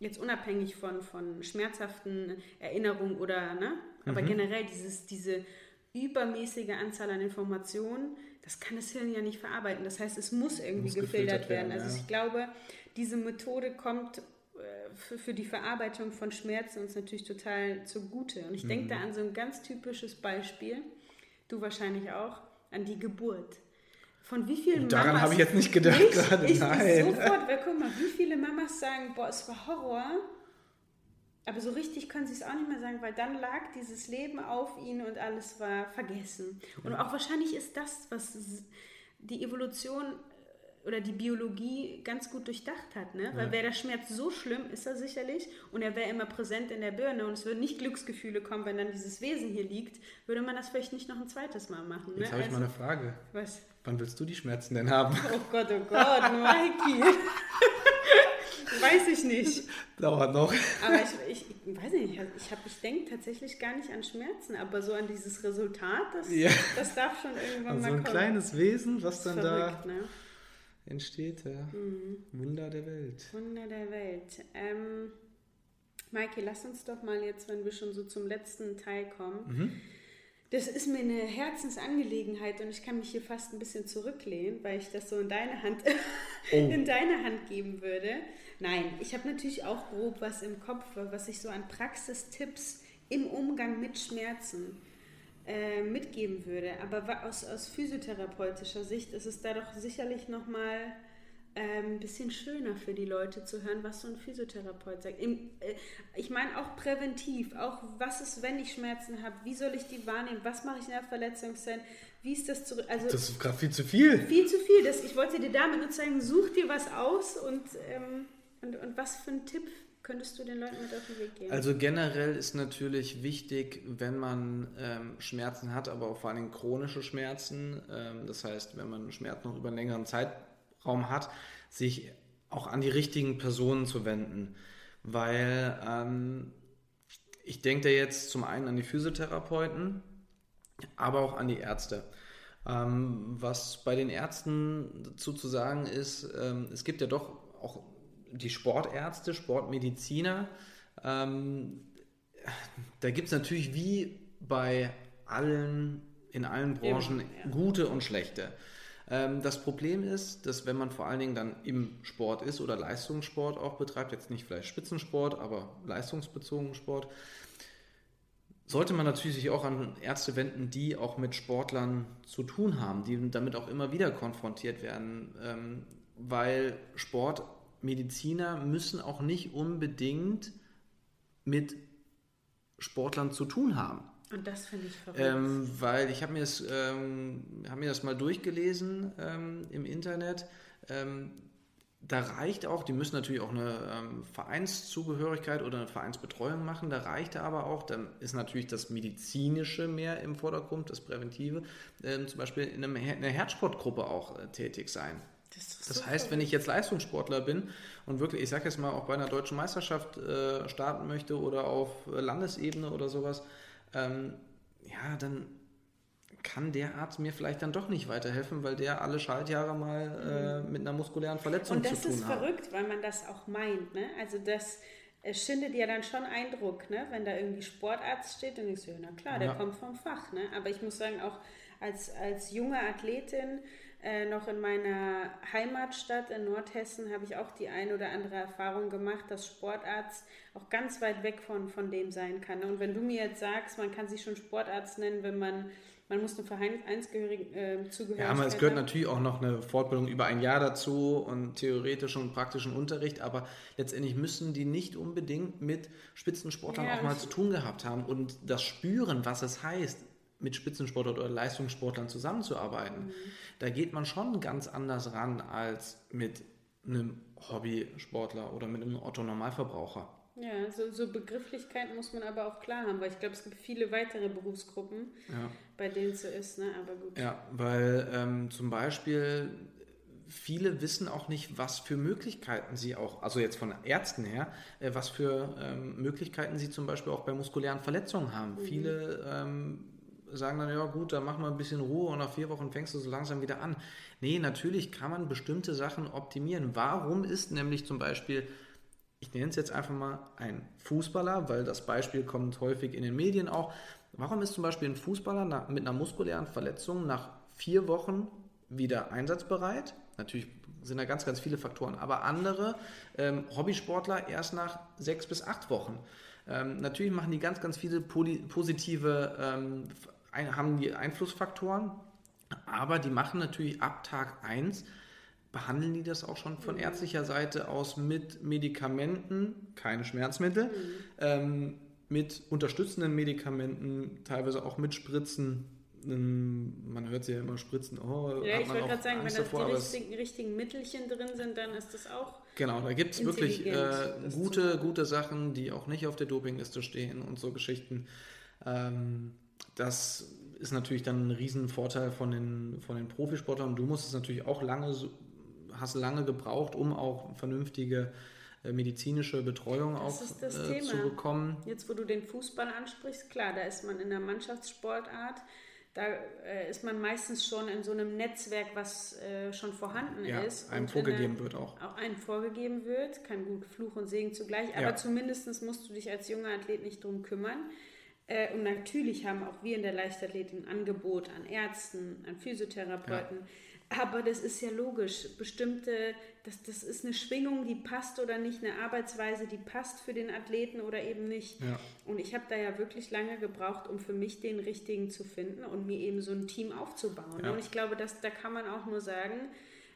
jetzt unabhängig von, von schmerzhaften Erinnerungen oder, ne? Aber mhm. generell dieses, diese übermäßige Anzahl an Informationen, das kann das Hirn ja nicht verarbeiten. Das heißt, es muss irgendwie muss gefiltert, werden. werden. Also ich glaube, diese Methode kommt äh, für, für, die Verarbeitung von Schmerzen uns natürlich total zugute. Und ich mhm. denke da an so ein ganz typisches Beispiel, du wahrscheinlich auch, an die Geburt. Von wie vielen Daran Mamas... habe ich jetzt nicht gedacht nicht? gerade, ich, nein. sofort, weil guck mal, wie viele Mamas sagen, boah, es war Horror, aber so richtig können sie es auch nicht mehr sagen, weil dann lag dieses Leben auf ihnen und alles war vergessen. Und auch wahrscheinlich ist das, was die Evolution oder die Biologie ganz gut durchdacht hat. Ne? Weil ja. wäre der Schmerz so schlimm, ist er sicherlich, und er wäre immer präsent in der Birne und es würden nicht Glücksgefühle kommen, wenn dann dieses Wesen hier liegt, würde man das vielleicht nicht noch ein zweites Mal machen. Ne? Jetzt habe ich also, mal eine Frage. Was? Wann willst du die Schmerzen denn haben? Oh Gott, oh Gott, Mikey. weiß ich nicht. Dauert noch. Aber ich, ich weiß nicht, ich, ich denke tatsächlich gar nicht an Schmerzen, aber so an dieses Resultat, das, ja. das darf schon irgendwann also mal kommen. So ein kleines Wesen, was dann verrückt, da... Ne? entsteht. Ja. Mhm. Wunder der Welt. Wunder der Welt. Ähm, Maike, lass uns doch mal jetzt, wenn wir schon so zum letzten Teil kommen. Mhm. Das ist mir eine Herzensangelegenheit und ich kann mich hier fast ein bisschen zurücklehnen, weil ich das so in deine Hand, oh. in deine Hand geben würde. Nein, ich habe natürlich auch grob was im Kopf, was ich so an Praxistipps im Umgang mit Schmerzen äh, mitgeben würde. Aber aus, aus physiotherapeutischer Sicht ist es da doch sicherlich nochmal ein bisschen schöner für die Leute zu hören, was so ein Physiotherapeut sagt. Im, äh, ich meine auch präventiv, auch was ist, wenn ich Schmerzen habe, wie soll ich die wahrnehmen, was mache ich in der Verletzungszeit, wie ist das zurück? Also, das ist gerade viel zu viel. Viel zu viel. Das, ich wollte dir damit nur zeigen, such dir was aus und, ähm, und, und was für ein Tipp könntest du den Leuten mit auf den Weg geben? Also generell ist natürlich wichtig, wenn man ähm, Schmerzen hat, aber auch vor allem chronische Schmerzen, ähm, das heißt, wenn man Schmerzen noch über einen längeren Zeitraum hat, sich auch an die richtigen Personen zu wenden. Weil ähm, ich denke da jetzt zum einen an die Physiotherapeuten, aber auch an die Ärzte. Ähm, was bei den Ärzten dazu zu sagen ist, ähm, es gibt ja doch auch die Sportärzte, Sportmediziner, ähm, da gibt es natürlich wie bei allen, in allen Branchen Eben, ja. gute und schlechte. Ähm, das Problem ist, dass wenn man vor allen Dingen dann im Sport ist oder Leistungssport auch betreibt, jetzt nicht vielleicht Spitzensport, aber leistungsbezogenen Sport, sollte man natürlich sich auch an Ärzte wenden, die auch mit Sportlern zu tun haben, die damit auch immer wieder konfrontiert werden, ähm, weil Sportmediziner müssen auch nicht unbedingt mit Sportlern zu tun haben. Und das finde ich verrückt. Ähm, weil ich habe mir, das, ähm, hab mir das mal durchgelesen ähm, im Internet. Ähm, da reicht auch, die müssen natürlich auch eine ähm, Vereinszugehörigkeit oder eine Vereinsbetreuung machen. Da reicht aber auch, dann ist natürlich das Medizinische mehr im Vordergrund, das Präventive, ähm, zum Beispiel in einem, einer Herzsportgruppe auch äh, tätig sein. Das, das heißt, wenn ich jetzt Leistungssportler bin und wirklich, ich sage jetzt mal, auch bei einer deutschen Meisterschaft äh, starten möchte oder auf Landesebene oder sowas, ähm, ja, dann kann der Arzt mir vielleicht dann doch nicht weiterhelfen, weil der alle Schaltjahre mal äh, mhm. mit einer muskulären Verletzung zu tun hat. Und das ist verrückt, weil man das auch meint. Ne? Also das es schindet ja dann schon Eindruck, ne? wenn da irgendwie Sportarzt steht und ich so, na klar, der ja. kommt vom Fach. Ne? Aber ich muss sagen, auch als, als junge Athletin äh, noch in meiner Heimatstadt in Nordhessen habe ich auch die ein oder andere Erfahrung gemacht, dass Sportarzt auch ganz weit weg von, von dem sein kann. Und wenn du mir jetzt sagst, man kann sich schon Sportarzt nennen, wenn man man muss eine Vereinsgehörigen äh, Zugehörigkeit Ja, aber es gehört haben. natürlich auch noch eine Fortbildung über ein Jahr dazu und theoretischen und praktischen Unterricht, aber letztendlich müssen die nicht unbedingt mit Spitzensportlern ja, auch mal zu tun gehabt haben und das spüren, was es heißt, mit Spitzensportlern oder Leistungssportlern zusammenzuarbeiten. Mhm. Da geht man schon ganz anders ran als mit einem Hobbysportler oder mit einem Otto-Normalverbraucher. Ja, so, so, Begrifflichkeiten muss man aber auch klar haben, weil ich glaube, es gibt viele weitere Berufsgruppen, ja. bei denen es so ist, ne? aber gut. Ja, weil ähm, zum Beispiel viele wissen auch nicht, was für Möglichkeiten sie auch, also jetzt von Ärzten her, äh, was für ähm, Möglichkeiten sie zum Beispiel auch bei muskulären Verletzungen haben. Mhm. Viele ähm, sagen dann, ja gut, dann mach mal ein bisschen Ruhe und nach vier Wochen fängst du so langsam wieder an. Nee, natürlich kann man bestimmte Sachen optimieren. Warum ist nämlich zum Beispiel, ich nenne es jetzt einfach mal ein Fußballer, weil das Beispiel kommt häufig in den Medien auch, warum ist zum Beispiel ein Fußballer mit einer muskulären Verletzung nach vier Wochen wieder einsatzbereit? Natürlich sind da ganz, ganz viele Faktoren, aber andere ähm, Hobbysportler erst nach sechs bis acht Wochen. Ähm, natürlich machen die ganz, ganz viele positive ähm, haben die Einflussfaktoren, aber die machen natürlich ab Tag 1 behandeln die das auch schon von mhm. ärztlicher Seite aus mit Medikamenten, keine Schmerzmittel, mhm. ähm, mit unterstützenden Medikamenten, teilweise auch mit Spritzen. Ähm, man hört sie ja immer Spritzen. Oh, ja, ich wollte gerade sagen, Angst wenn davor, die richtigen, richtigen, Mittelchen drin sind, dann ist das auch. Genau, da gibt es wirklich äh, gute, gute Sachen, die auch nicht auf der Dopingliste stehen und so Geschichten. Ähm, das ist natürlich dann ein Riesenvorteil von den, von den Profisportlern. Du musst es natürlich auch lange, hast lange gebraucht, um auch vernünftige äh, medizinische Betreuung das auch äh, zu bekommen. Jetzt, wo du den Fußball ansprichst, klar, da ist man in der Mannschaftssportart, da äh, ist man meistens schon in so einem Netzwerk, was äh, schon vorhanden ja, ist. einem vorgegeben wird auch. Auch einem vorgegeben wird, kann gut Fluch und Segen zugleich, aber ja. zumindest musst du dich als junger Athlet nicht drum kümmern. Äh, und natürlich haben auch wir in der Leichtathletik ein Angebot an Ärzten, an Physiotherapeuten. Ja. Aber das ist ja logisch. Bestimmte, das, das ist eine Schwingung, die passt oder nicht, eine Arbeitsweise, die passt für den Athleten oder eben nicht. Ja. Und ich habe da ja wirklich lange gebraucht, um für mich den richtigen zu finden und mir eben so ein Team aufzubauen. Ja. Und ich glaube, dass, da kann man auch nur sagen,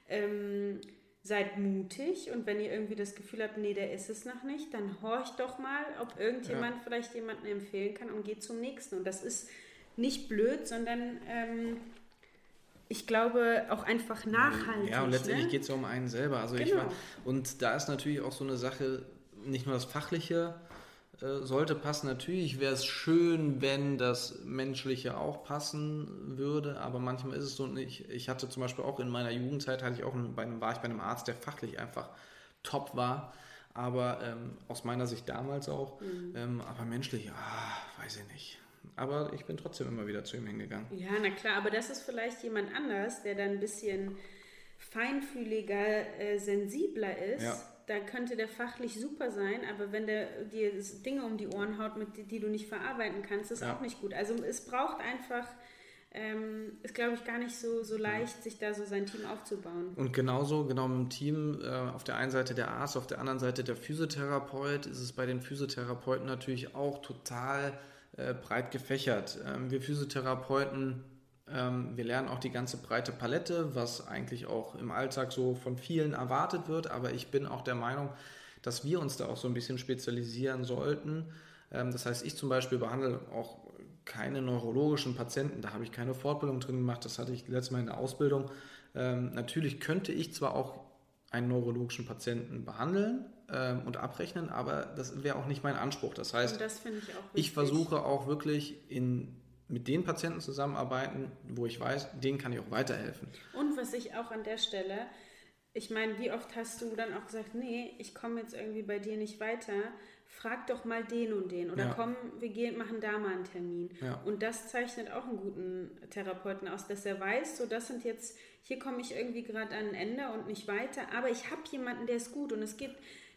ähm, seid mutig und wenn ihr irgendwie das Gefühl habt, nee, der ist es noch nicht, dann horcht doch mal, ob irgendjemand ja. vielleicht jemanden empfehlen kann und geht zum nächsten. Und das ist nicht blöd, sondern ähm, ich glaube auch einfach nachhaltig. Ja, und letztendlich ne? geht es ja um einen selber. Also genau. ich war, und da ist natürlich auch so eine Sache, nicht nur das Fachliche, sollte passen. Natürlich wäre es schön, wenn das Menschliche auch passen würde, aber manchmal ist es so nicht. Ich hatte zum Beispiel auch in meiner Jugendzeit hatte ich auch einen, war ich bei einem Arzt, der fachlich einfach top war, aber ähm, aus meiner Sicht damals auch, mhm. ähm, aber menschlich, ah, weiß ich nicht. Aber ich bin trotzdem immer wieder zu ihm hingegangen. Ja, na klar, aber das ist vielleicht jemand anders, der dann ein bisschen feinfühliger, äh, sensibler ist. Ja da könnte der fachlich super sein, aber wenn der dir Dinge um die Ohren haut, mit die du nicht verarbeiten kannst, ist ja. auch nicht gut. Also es braucht einfach ähm, ist, glaube ich, gar nicht so, so leicht, sich da so sein Team aufzubauen. Und genauso, genau im Team, äh, auf der einen Seite der Arzt, auf der anderen Seite der Physiotherapeut, ist es bei den Physiotherapeuten natürlich auch total äh, breit gefächert. Ähm, wir Physiotherapeuten, wir lernen auch die ganze breite Palette, was eigentlich auch im Alltag so von vielen erwartet wird, aber ich bin auch der Meinung, dass wir uns da auch so ein bisschen spezialisieren sollten. Ähm, das heißt, ich zum Beispiel behandle auch keine neurologischen Patienten, da habe ich keine Fortbildung drin gemacht, das hatte ich letztes Mal in der Ausbildung. Ähm, natürlich könnte ich zwar auch einen neurologischen Patienten behandeln ähm, und abrechnen, aber das wäre auch nicht mein Anspruch. Das heißt, das ich, ich, versuche auch wirklich in, mit den Patienten zusammenarbeiten, wo ich weiß, denen kann ich auch weiterhelfen. Und was ich auch an der Stelle, ich meine, wie oft hast du dann auch gesagt, nee, ich komme jetzt irgendwie bei dir nicht weiter, frag doch mal den und den oder ja. komm, wir gehen, machen da mal einen Termin. Ja. Und das zeichnet auch einen guten Therapeuten aus, dass er weiß, so das sind jetzt, hier komme ich irgendwie gerade an ein Ende und nicht weiter, aber ich habe jemanden, der ist gut und es geht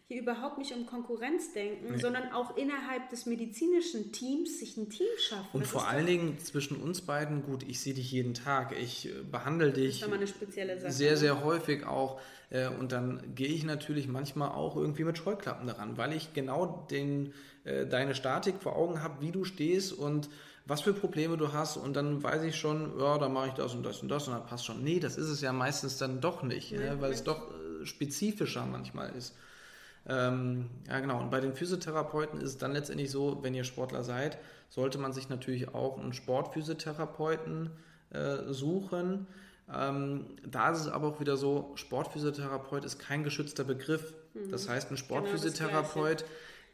hier überhaupt nicht um Konkurrenzdenken, nee. sondern auch innerhalb des medizinischen Teams sich ein Team schaffen. Und das vor allen Dingen zwischen uns beiden, gut, ich sehe dich jeden Tag, ich äh, behandle dich sehr, sehr häufig auch äh, und dann gehe ich natürlich manchmal auch irgendwie mit Scheuklappen daran, weil ich genau den, äh, deine Statik vor Augen habe, wie du stehst und was für Probleme du hast und dann weiß ich schon, ja, dann mache ich das und das und das und dann passt schon. Nee, das ist es ja meistens dann doch nicht, nee, ne, weil es doch spezifischer manchmal ist. Ähm, ja, genau. Und bei den Physiotherapeuten ist es dann letztendlich so, wenn ihr Sportler seid, sollte man sich natürlich auch einen Sportphysiotherapeuten äh, suchen. Ähm, da ist es aber auch wieder so, Sportphysiotherapeut ist kein geschützter Begriff. Mhm. Das heißt, ein genau Sportphysiotherapeut genau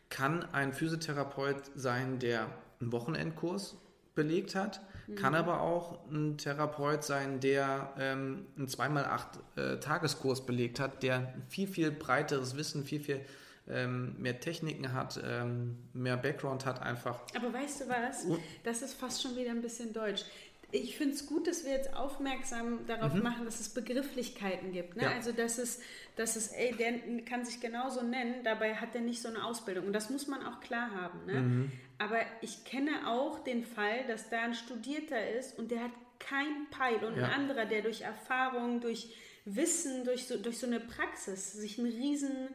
kann ein Physiotherapeut sein, der einen Wochenendkurs belegt hat, mhm. kann aber auch ein Therapeut sein, der ähm, einen 2x8 äh, Tageskurs belegt hat, der viel, viel breiteres Wissen, viel, viel ähm, mehr Techniken hat, ähm, mehr Background hat einfach. Aber weißt du was? Das ist fast schon wieder ein bisschen deutsch ich finde es gut, dass wir jetzt aufmerksam darauf mhm. machen, dass es Begrifflichkeiten gibt. Ne? Ja. Also, dass es, dass es, ey, der kann sich genauso nennen, dabei hat er nicht so eine Ausbildung. Und das muss man auch klar haben. Ne? Mhm. Aber ich kenne auch den Fall, dass da ein Studierter ist und der hat kein Peil und ja. ein anderer, der durch Erfahrung, durch Wissen, durch so, durch so eine Praxis sich einen riesen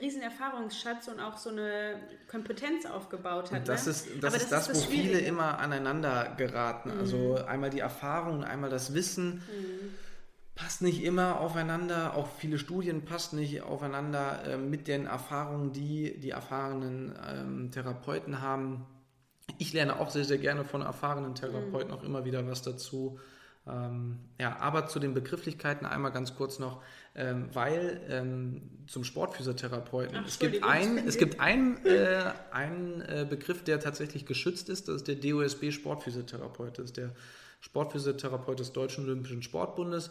riesen Erfahrungsschatz und auch so eine Kompetenz aufgebaut hat. Und das ne? ist das, ist das, ist das wo viele immer aneinander geraten. Also mhm. Also einmal die Erfahrung, einmal das Wissen. Mhm. Passt nicht immer aufeinander, auch viele Studien passen nicht aufeinander äh, mit den Erfahrungen, die die erfahrenen ähm, Therapeuten haben. Ich lerne auch sehr, sehr gerne von erfahrenen Therapeuten mhm. auch immer wieder was dazu. Ähm, ja, aber zu den Begrifflichkeiten einmal ganz kurz noch, ähm, weil ähm, zum Sportphysiotherapeuten, Ach, es gibt ein, es gibt ein, äh, einen äh, Begriff, der tatsächlich geschützt ist, das ist der DOSB Sportphysiotherapeut, das ist der Sportphysiotherapeut des Deutschen Olympischen Sportbundes.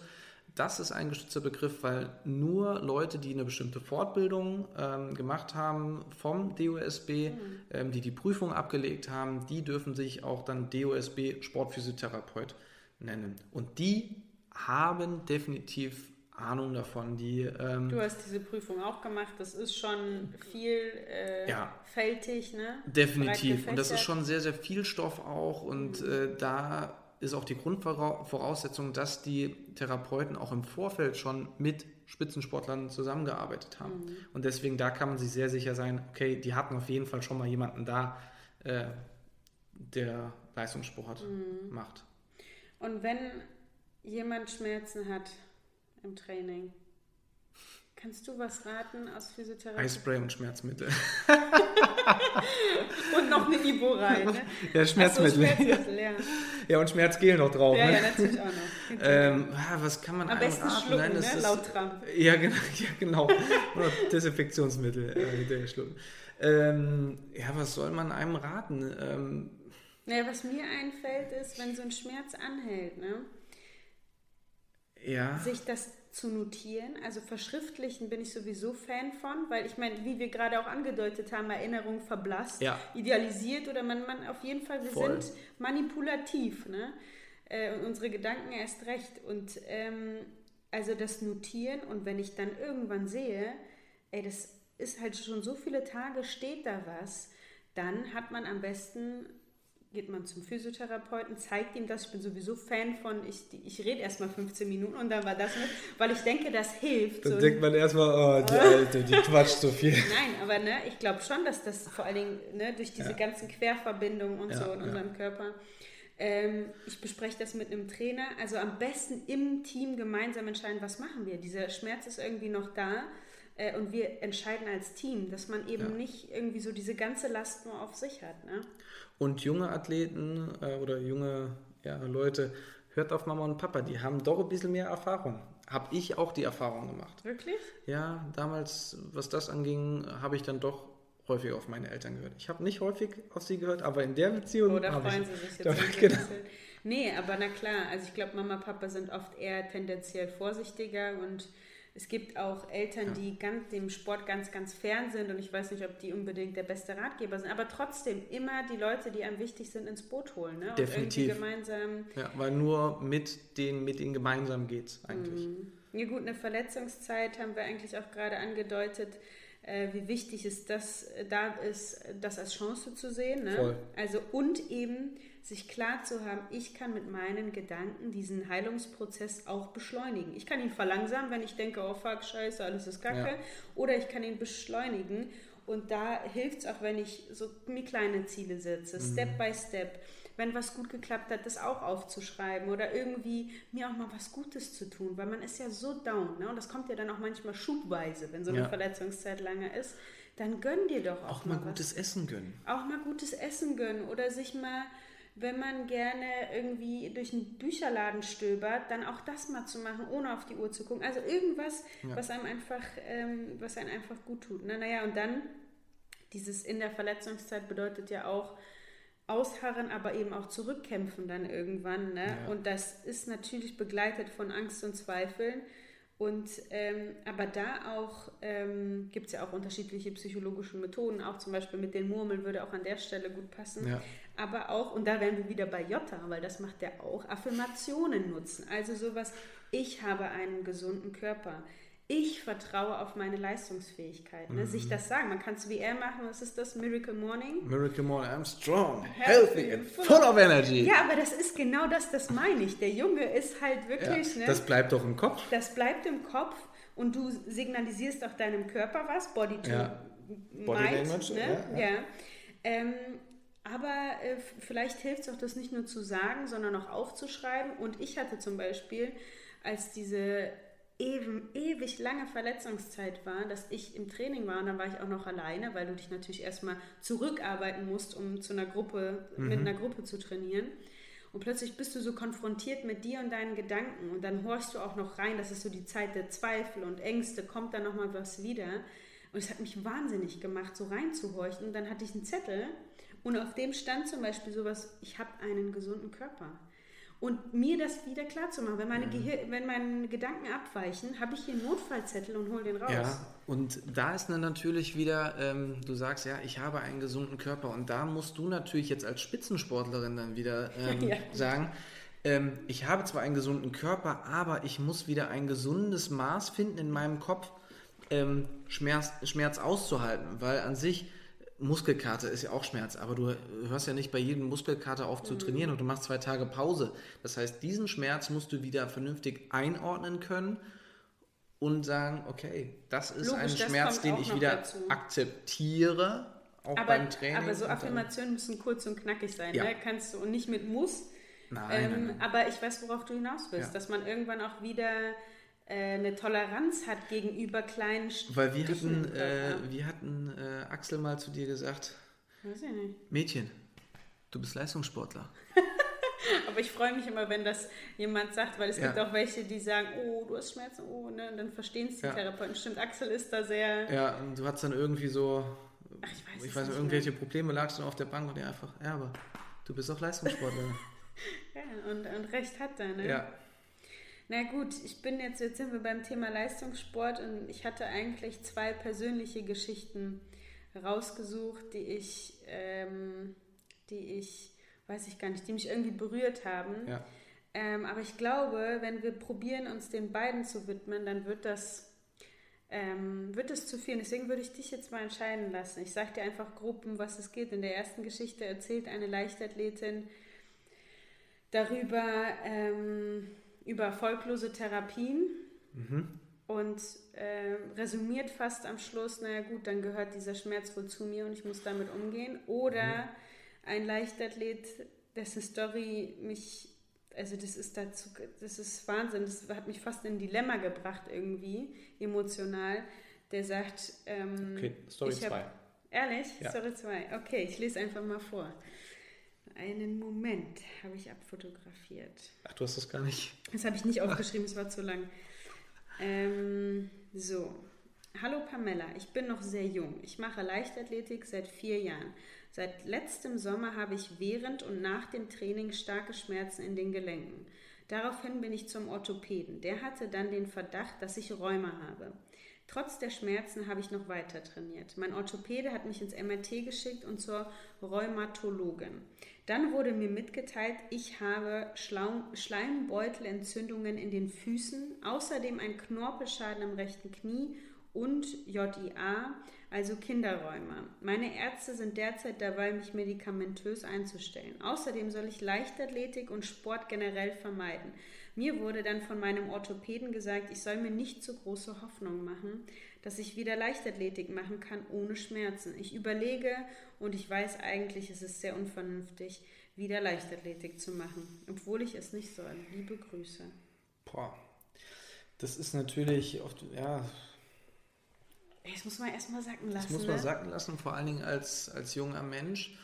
Das ist ein geschützter Begriff, weil nur Leute, die eine bestimmte Fortbildung ähm, gemacht haben vom DOSB, mhm. ähm, die die Prüfung abgelegt haben, die dürfen sich auch dann DOSB Sportphysiotherapeut nennen. Und die haben definitiv Ahnung davon. Die, ähm, du hast diese Prüfung auch gemacht, das ist schon viel äh, ja, fältig, ne? Definitiv. Und das ist schon sehr, sehr viel Stoff auch. Und mhm. äh, da ist auch die Grundvoraussetzung, dass die Therapeuten auch im Vorfeld schon mit Spitzensportlern zusammengearbeitet haben. Mhm. Und deswegen, da kann man sich sehr sicher sein, okay, die hatten auf jeden Fall schon mal jemanden da, äh, der Leistungssport mhm. macht. Und wenn jemand Schmerzen hat im Training, kannst du was raten aus Physiotherapie? Eispray und Schmerzmittel. und noch eine Ibo rein. Ne? Ja, Schmerzmittel. So, Schmerzmittel ja. ja, und Schmerzgel noch drauf. Ja, ne? ja, natürlich auch noch. Ähm, was kann man Am besten raten? schlucken, Nein, das ne? laut Trump. Ja, genau. Ja, genau. Oder Desinfektionsmittel äh, hinterher schlucken. Ähm, ja, was soll man einem raten? Ähm, naja, was mir einfällt, ist, wenn so ein Schmerz anhält, ne? Ja. Sich das zu notieren, also verschriftlichen bin ich sowieso Fan von, weil ich meine, wie wir gerade auch angedeutet haben, Erinnerung verblasst, ja. idealisiert oder man, man auf jeden Fall, wir Voll. sind manipulativ, ne? Äh, und unsere Gedanken erst recht. Und ähm, also das Notieren und wenn ich dann irgendwann sehe, ey, das ist halt schon so viele Tage, steht da was, dann hat man am besten geht man zum Physiotherapeuten, zeigt ihm das. Ich bin sowieso Fan von, ich, ich rede erstmal 15 Minuten und dann war das mit, weil ich denke, das hilft. Dann so denkt man erstmal, oh, die Alte, die quatscht so viel. Nein, aber ne, ich glaube schon, dass das vor allen Dingen ne, durch diese ja. ganzen Querverbindungen und ja, so in ja. unserem Körper. Ähm, ich bespreche das mit einem Trainer. Also am besten im Team gemeinsam entscheiden, was machen wir. Dieser Schmerz ist irgendwie noch da äh, und wir entscheiden als Team, dass man eben nicht irgendwie so diese ganze Last nur auf sich hat. Ne? Und junge Athleten äh, oder junge ja, Leute, hört auf Mama und Papa, die haben doch ein bisschen mehr Erfahrung. Habe ich auch die Erfahrung gemacht. Wirklich? Ja, damals, was das anging, habe ich dann doch häufig auf meine Eltern gehört. Ich habe nicht häufig auf sie gehört, aber in der Beziehung. Oh, freuen ich, sie sich jetzt. Doch, genau. Nee, aber na klar, also ich glaube, Mama, Papa sind oft eher tendenziell vorsichtiger und es gibt auch Eltern, die ganz, dem Sport ganz, ganz fern sind und ich weiß nicht, ob die unbedingt der beste Ratgeber sind, aber trotzdem immer die Leute, die einem wichtig sind, ins Boot holen. Ne? Definitiv. gemeinsam. Ja, weil nur mit denen, mit denen gemeinsam geht es eigentlich. Mhm. Ja gut, eine Verletzungszeit haben wir eigentlich auch gerade angedeutet, äh, wie wichtig es das da ist, das als Chance zu sehen. Ne? Voll. Also und eben sich klar zu haben, ich kann mit meinen Gedanken diesen Heilungsprozess auch beschleunigen. Ich kann ihn verlangsamen, wenn ich denke, oh fuck, scheiße, alles ist kacke. Ja. Oder ich kann ihn beschleunigen. Und da hilft es auch, wenn ich so mir kleine Ziele setze, mhm. Step by Step. Wenn was gut geklappt hat, das auch aufzuschreiben oder irgendwie mir auch mal was Gutes zu tun, weil man ist ja so down. Ne? Und das kommt ja dann auch manchmal schubweise, wenn so eine ja. Verletzungszeit lange ist. Dann gönn dir doch auch, auch mal, mal gutes Essen gönnen. Auch mal gutes Essen gönnen oder sich mal wenn man gerne irgendwie durch einen Bücherladen stöbert, dann auch das mal zu machen, ohne auf die Uhr zu gucken. Also irgendwas, ja. was einem einfach, ähm, was einem einfach gut tut. Ne? Naja, und dann dieses in der Verletzungszeit bedeutet ja auch ausharren, aber eben auch zurückkämpfen dann irgendwann. Ne? Ja. Und das ist natürlich begleitet von Angst und Zweifeln. Und ähm, aber da auch ähm, gibt es ja auch unterschiedliche psychologische Methoden, auch zum Beispiel mit den Murmeln würde auch an der Stelle gut passen. Ja. Aber auch, und da wären wir wieder bei Jota, weil das macht der auch, Affirmationen nutzen. Also sowas, ich habe einen gesunden Körper ich vertraue auf meine Leistungsfähigkeit. Ne? Mhm. Sich das sagen. Man kann es wie er machen. Was ist das? Miracle Morning? Miracle Morning. I'm strong, healthy and full of energy. Ja, aber das ist genau das, das meine ich. Der Junge ist halt wirklich. Ja, ne? Das bleibt doch im Kopf. Das bleibt im Kopf und du signalisierst auch deinem Körper was. Body to ja. Body Mind. Language, ne? ja. ja. Ähm, aber äh, vielleicht hilft es auch, das nicht nur zu sagen, sondern auch aufzuschreiben. Und ich hatte zum Beispiel, als diese eben ewig lange Verletzungszeit war, dass ich im Training war und dann war ich auch noch alleine, weil du dich natürlich erstmal zurückarbeiten musst, um zu einer Gruppe, mhm. mit einer Gruppe zu trainieren. Und plötzlich bist du so konfrontiert mit dir und deinen Gedanken und dann horchst du auch noch rein, das ist so die Zeit der Zweifel und Ängste, kommt da nochmal was wieder. Und es hat mich wahnsinnig gemacht, so reinzuhorchen. Und dann hatte ich einen Zettel und auf dem stand zum Beispiel sowas, ich habe einen gesunden Körper. Und mir das wieder klar zu machen. Wenn meine, mhm. wenn meine Gedanken abweichen, habe ich hier einen Notfallzettel und hole den raus. Ja, und da ist dann natürlich wieder, ähm, du sagst ja, ich habe einen gesunden Körper. Und da musst du natürlich jetzt als Spitzensportlerin dann wieder ähm, ja. sagen, ähm, ich habe zwar einen gesunden Körper, aber ich muss wieder ein gesundes Maß finden in meinem Kopf, ähm, Schmerz, Schmerz auszuhalten. Weil an sich Muskelkater ist ja auch Schmerz, aber du hörst ja nicht bei jedem Muskelkater auf zu mhm. trainieren und du machst zwei Tage Pause. Das heißt, diesen Schmerz musst du wieder vernünftig einordnen können und sagen, okay, das ist Logisch, ein Schmerz, den ich wieder dazu. akzeptiere, auch aber, beim Training. Aber so Affirmationen müssen kurz und knackig sein, ja. ne? Kannst du und nicht mit muss. Nein, ähm, nein, nein. Aber ich weiß, worauf du hinaus willst, ja. dass man irgendwann auch wieder eine Toleranz hat gegenüber kleinen Weil wir hatten, äh, wir hatten äh, Axel mal zu dir gesagt, Weiß ich nicht. Mädchen, du bist Leistungssportler. Aber ich freue mich immer, wenn das jemand sagt, weil es ja. gibt auch welche, die sagen, oh, du hast Schmerzen, oh, ne? Und dann verstehen es die ja. Therapeuten. Stimmt, Axel ist da sehr. Ja, und du hattest dann irgendwie so, Ach, ich weiß, ich weiß nicht, irgendwelche mehr. Probleme, lagst du auf der Bank und er einfach, ja, aber du bist auch Leistungssportler. ja, und, und recht hat er, ne? Ja. Na gut, ich bin jetzt, jetzt sind wir beim Thema Leistungssport und ich hatte eigentlich zwei persönliche Geschichten rausgesucht, die ich, ähm, die ich, weiß ich gar nicht, die mich irgendwie berührt haben. Ja. Ähm, aber ich glaube, wenn wir probieren, uns den beiden zu widmen, dann wird das ähm, wird es zu viel. Deswegen würde ich dich jetzt mal entscheiden lassen. Ich sage dir einfach grob, um was es geht. In der ersten Geschichte erzählt eine Leichtathletin darüber, ähm, über erfolglose Therapien mhm. und äh, resümiert fast am Schluss, naja gut, dann gehört dieser Schmerz wohl zu mir und ich muss damit umgehen. Oder mhm. ein Leichtathlet, dessen Story mich also das ist dazu, das ist Wahnsinn, das hat mich fast in ein Dilemma gebracht irgendwie, emotional. Der sagt, ähm, okay, Story 2. Ehrlich? Ja. Story 2. Okay, ich lese einfach mal vor. Einen Moment habe ich abfotografiert. Ach, du hast das gar nicht. Das habe ich nicht aufgeschrieben, es war zu lang. Ähm, so. Hallo Pamela, ich bin noch sehr jung. Ich mache Leichtathletik seit vier Jahren. Seit letztem Sommer habe ich während und nach dem Training starke Schmerzen in den Gelenken. Daraufhin bin ich zum Orthopäden. Der hatte dann den Verdacht, dass ich Rheuma habe. Trotz der Schmerzen habe ich noch weiter trainiert. Mein Orthopäde hat mich ins MRT geschickt und zur Rheumatologin. Dann wurde mir mitgeteilt, ich habe Schleimbeutelentzündungen in den Füßen, außerdem ein Knorpelschaden am rechten Knie und JIA, also Kinderräume. Meine Ärzte sind derzeit dabei, mich medikamentös einzustellen. Außerdem soll ich Leichtathletik und Sport generell vermeiden. Mir wurde dann von meinem Orthopäden gesagt, ich soll mir nicht zu große Hoffnung machen, dass ich wieder Leichtathletik machen kann ohne Schmerzen. Ich überlege und ich weiß eigentlich, es ist sehr unvernünftig, wieder Leichtathletik zu machen, obwohl ich es nicht soll. Liebe Grüße. Boah, das ist natürlich oft, ja, das muss man erstmal sacken lassen. Das muss man ne? sacken lassen, vor allen Dingen als, als junger Mensch.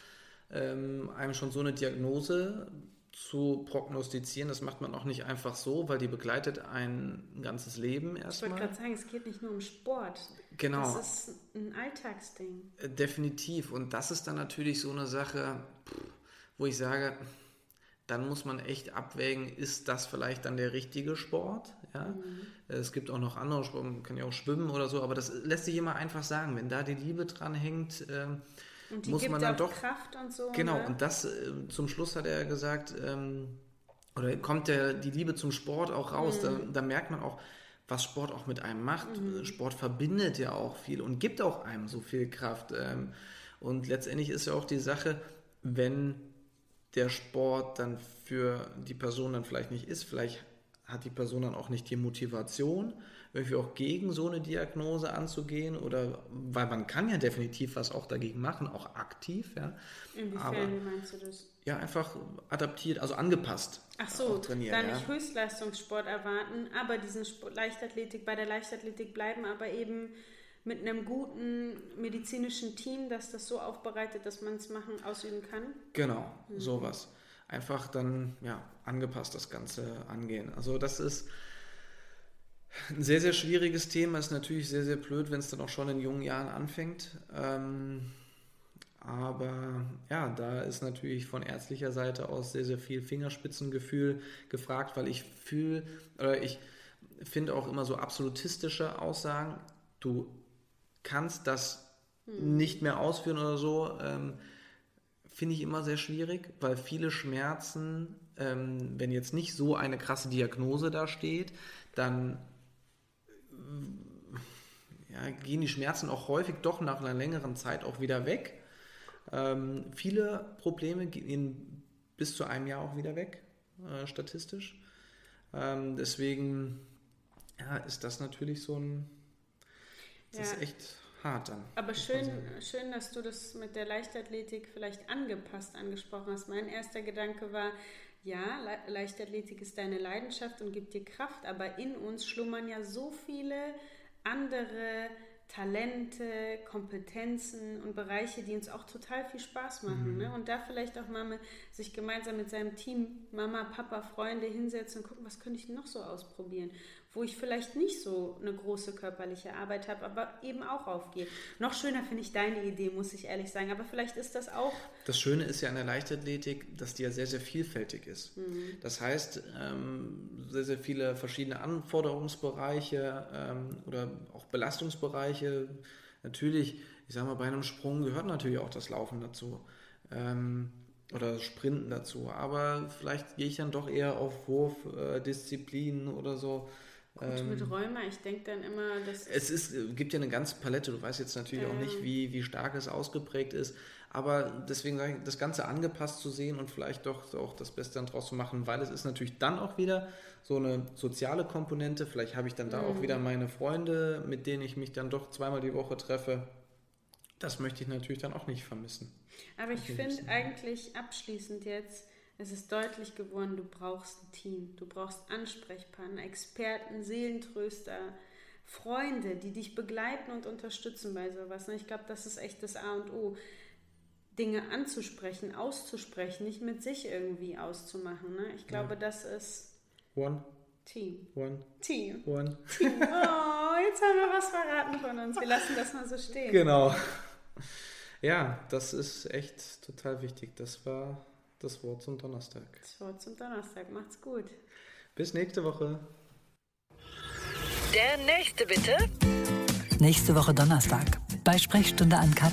Ähm, einem schon so eine Diagnose zu prognostizieren, das macht man auch nicht einfach so, weil die begleitet ein ganzes Leben erstmal. Ich wollte gerade sagen, es geht nicht nur um Sport. Genau. Das ist ein Alltagsding. Äh, definitiv. Und das ist dann natürlich so eine Sache, wo ich sage, dann muss man echt abwägen, ist das vielleicht dann der richtige Sport? Ja? Mhm. Es gibt auch noch andere Sportarten, man kann ja auch schwimmen oder so, aber das lässt sich immer einfach sagen. Wenn da die Liebe dran hängt, ähm, und die muss man dann doch Kraft und so. Genau, ne? und das äh, zum Schluss hat er gesagt, ähm, oder kommt der, die Liebe zum Sport auch raus. Mhm. Da, da, merkt man auch, was Sport auch mit einem macht. Mhm. Sport verbindet ja auch viel und gibt auch einem so viel Kraft. Ähm, und letztendlich ist ja auch die Sache, wenn der Sport dann für die Person dann vielleicht nicht ist, vielleicht hat die Person dann auch nicht die Motivation, irgendwie auch gegen so eine Diagnose anzugehen oder weil man kann ja definitiv was auch dagegen machen, auch aktiv, ja. Inwiefern Aber, meinst du das? Ja, einfach adaptiert, also angepasst. Ach so, trainieren, gar nicht ja. Höchstleistungssport erwarten, aber diesen Sport, Leichtathletik, bei der Leichtathletik bleiben, aber eben mit einem guten medizinischen Team, das das so aufbereitet, dass man es machen, ausüben kann? Genau, mhm. sowas. Einfach dann ja, angepasst das Ganze angehen. Also das ist ein sehr, sehr schwieriges Thema. Ist natürlich sehr, sehr blöd, wenn es dann auch schon in jungen Jahren anfängt. Ähm, aber ja, da ist natürlich von ärztlicher Seite aus sehr, sehr viel Fingerspitzengefühl gefragt, weil ich fühle, oder ich finde auch immer so absolutistische Aussagen, du kannst das hm. nicht mehr ausführen oder so, ähm, finde ich immer sehr schwierig, weil viele Schmerzen, ähm, wenn jetzt nicht so eine krasse Diagnose da steht, dann äh, ja, gehen die Schmerzen auch häufig doch nach einer längeren Zeit auch wieder weg. Ähm, viele Probleme gehen bis zu einem Jahr auch wieder weg, äh, statistisch. Ähm, deswegen ja, ist das natürlich so ein das ja. ist echt hart dann. Aber schön, schön, dass du das mit der Leichtathletik vielleicht angepasst angesprochen hast. Mein erster Gedanke war, ja, Le Leichtathletik ist deine Leidenschaft und gibt dir Kraft, aber in uns schlummern ja so viele andere Talente, Kompetenzen und Bereiche, die uns auch total viel Spaß machen. Mhm. Ne? Und da vielleicht auch mal sich gemeinsam mit seinem Team, Mama, Papa, Freunde hinsetzen und gucken, was könnte ich noch so ausprobieren wo ich vielleicht nicht so eine große körperliche Arbeit habe, aber eben auch aufgehe. Noch schöner finde ich deine Idee, muss ich ehrlich sagen, aber vielleicht ist das auch. Das Schöne ist ja an der Leichtathletik, dass die ja sehr, sehr vielfältig ist. Mhm. Das heißt, ähm, sehr, sehr viele verschiedene Anforderungsbereiche ähm, oder auch Belastungsbereiche. Natürlich, ich sage mal, bei einem Sprung gehört natürlich auch das Laufen dazu. Ähm, oder Sprinten dazu. Aber vielleicht gehe ich dann doch eher auf Wurfdisziplinen äh, oder so Gut, ähm, mit Rheuma, ich denke dann immer, dass. Es ist, äh, gibt ja eine ganze Palette, du weißt jetzt natürlich äh, auch nicht, wie, wie stark es ausgeprägt ist, aber deswegen sage ich, das Ganze angepasst zu sehen und vielleicht doch auch das Beste dann draus zu machen, weil es ist natürlich dann auch wieder so eine soziale Komponente. Vielleicht habe ich dann da mhm. auch wieder meine Freunde, mit denen ich mich dann doch zweimal die Woche treffe. Das möchte ich natürlich dann auch nicht vermissen. Aber ich finde eigentlich abschließend jetzt, es ist deutlich geworden, du brauchst ein Team, du brauchst Ansprechpartner, Experten, Seelentröster, Freunde, die dich begleiten und unterstützen bei sowas. Ne? Ich glaube, das ist echt das A und O. Dinge anzusprechen, auszusprechen, nicht mit sich irgendwie auszumachen. Ne? Ich glaube, ja. das ist One. Team. One. Team. One. Team. Oh, jetzt haben wir was verraten von uns. Wir lassen das mal so stehen. Genau. Ja, das ist echt total wichtig. Das war das Wort zum Donnerstag. Das Wort zum Donnerstag. Macht's gut. Bis nächste Woche. Der nächste bitte. Nächste Woche Donnerstag bei Sprechstunde an Kat.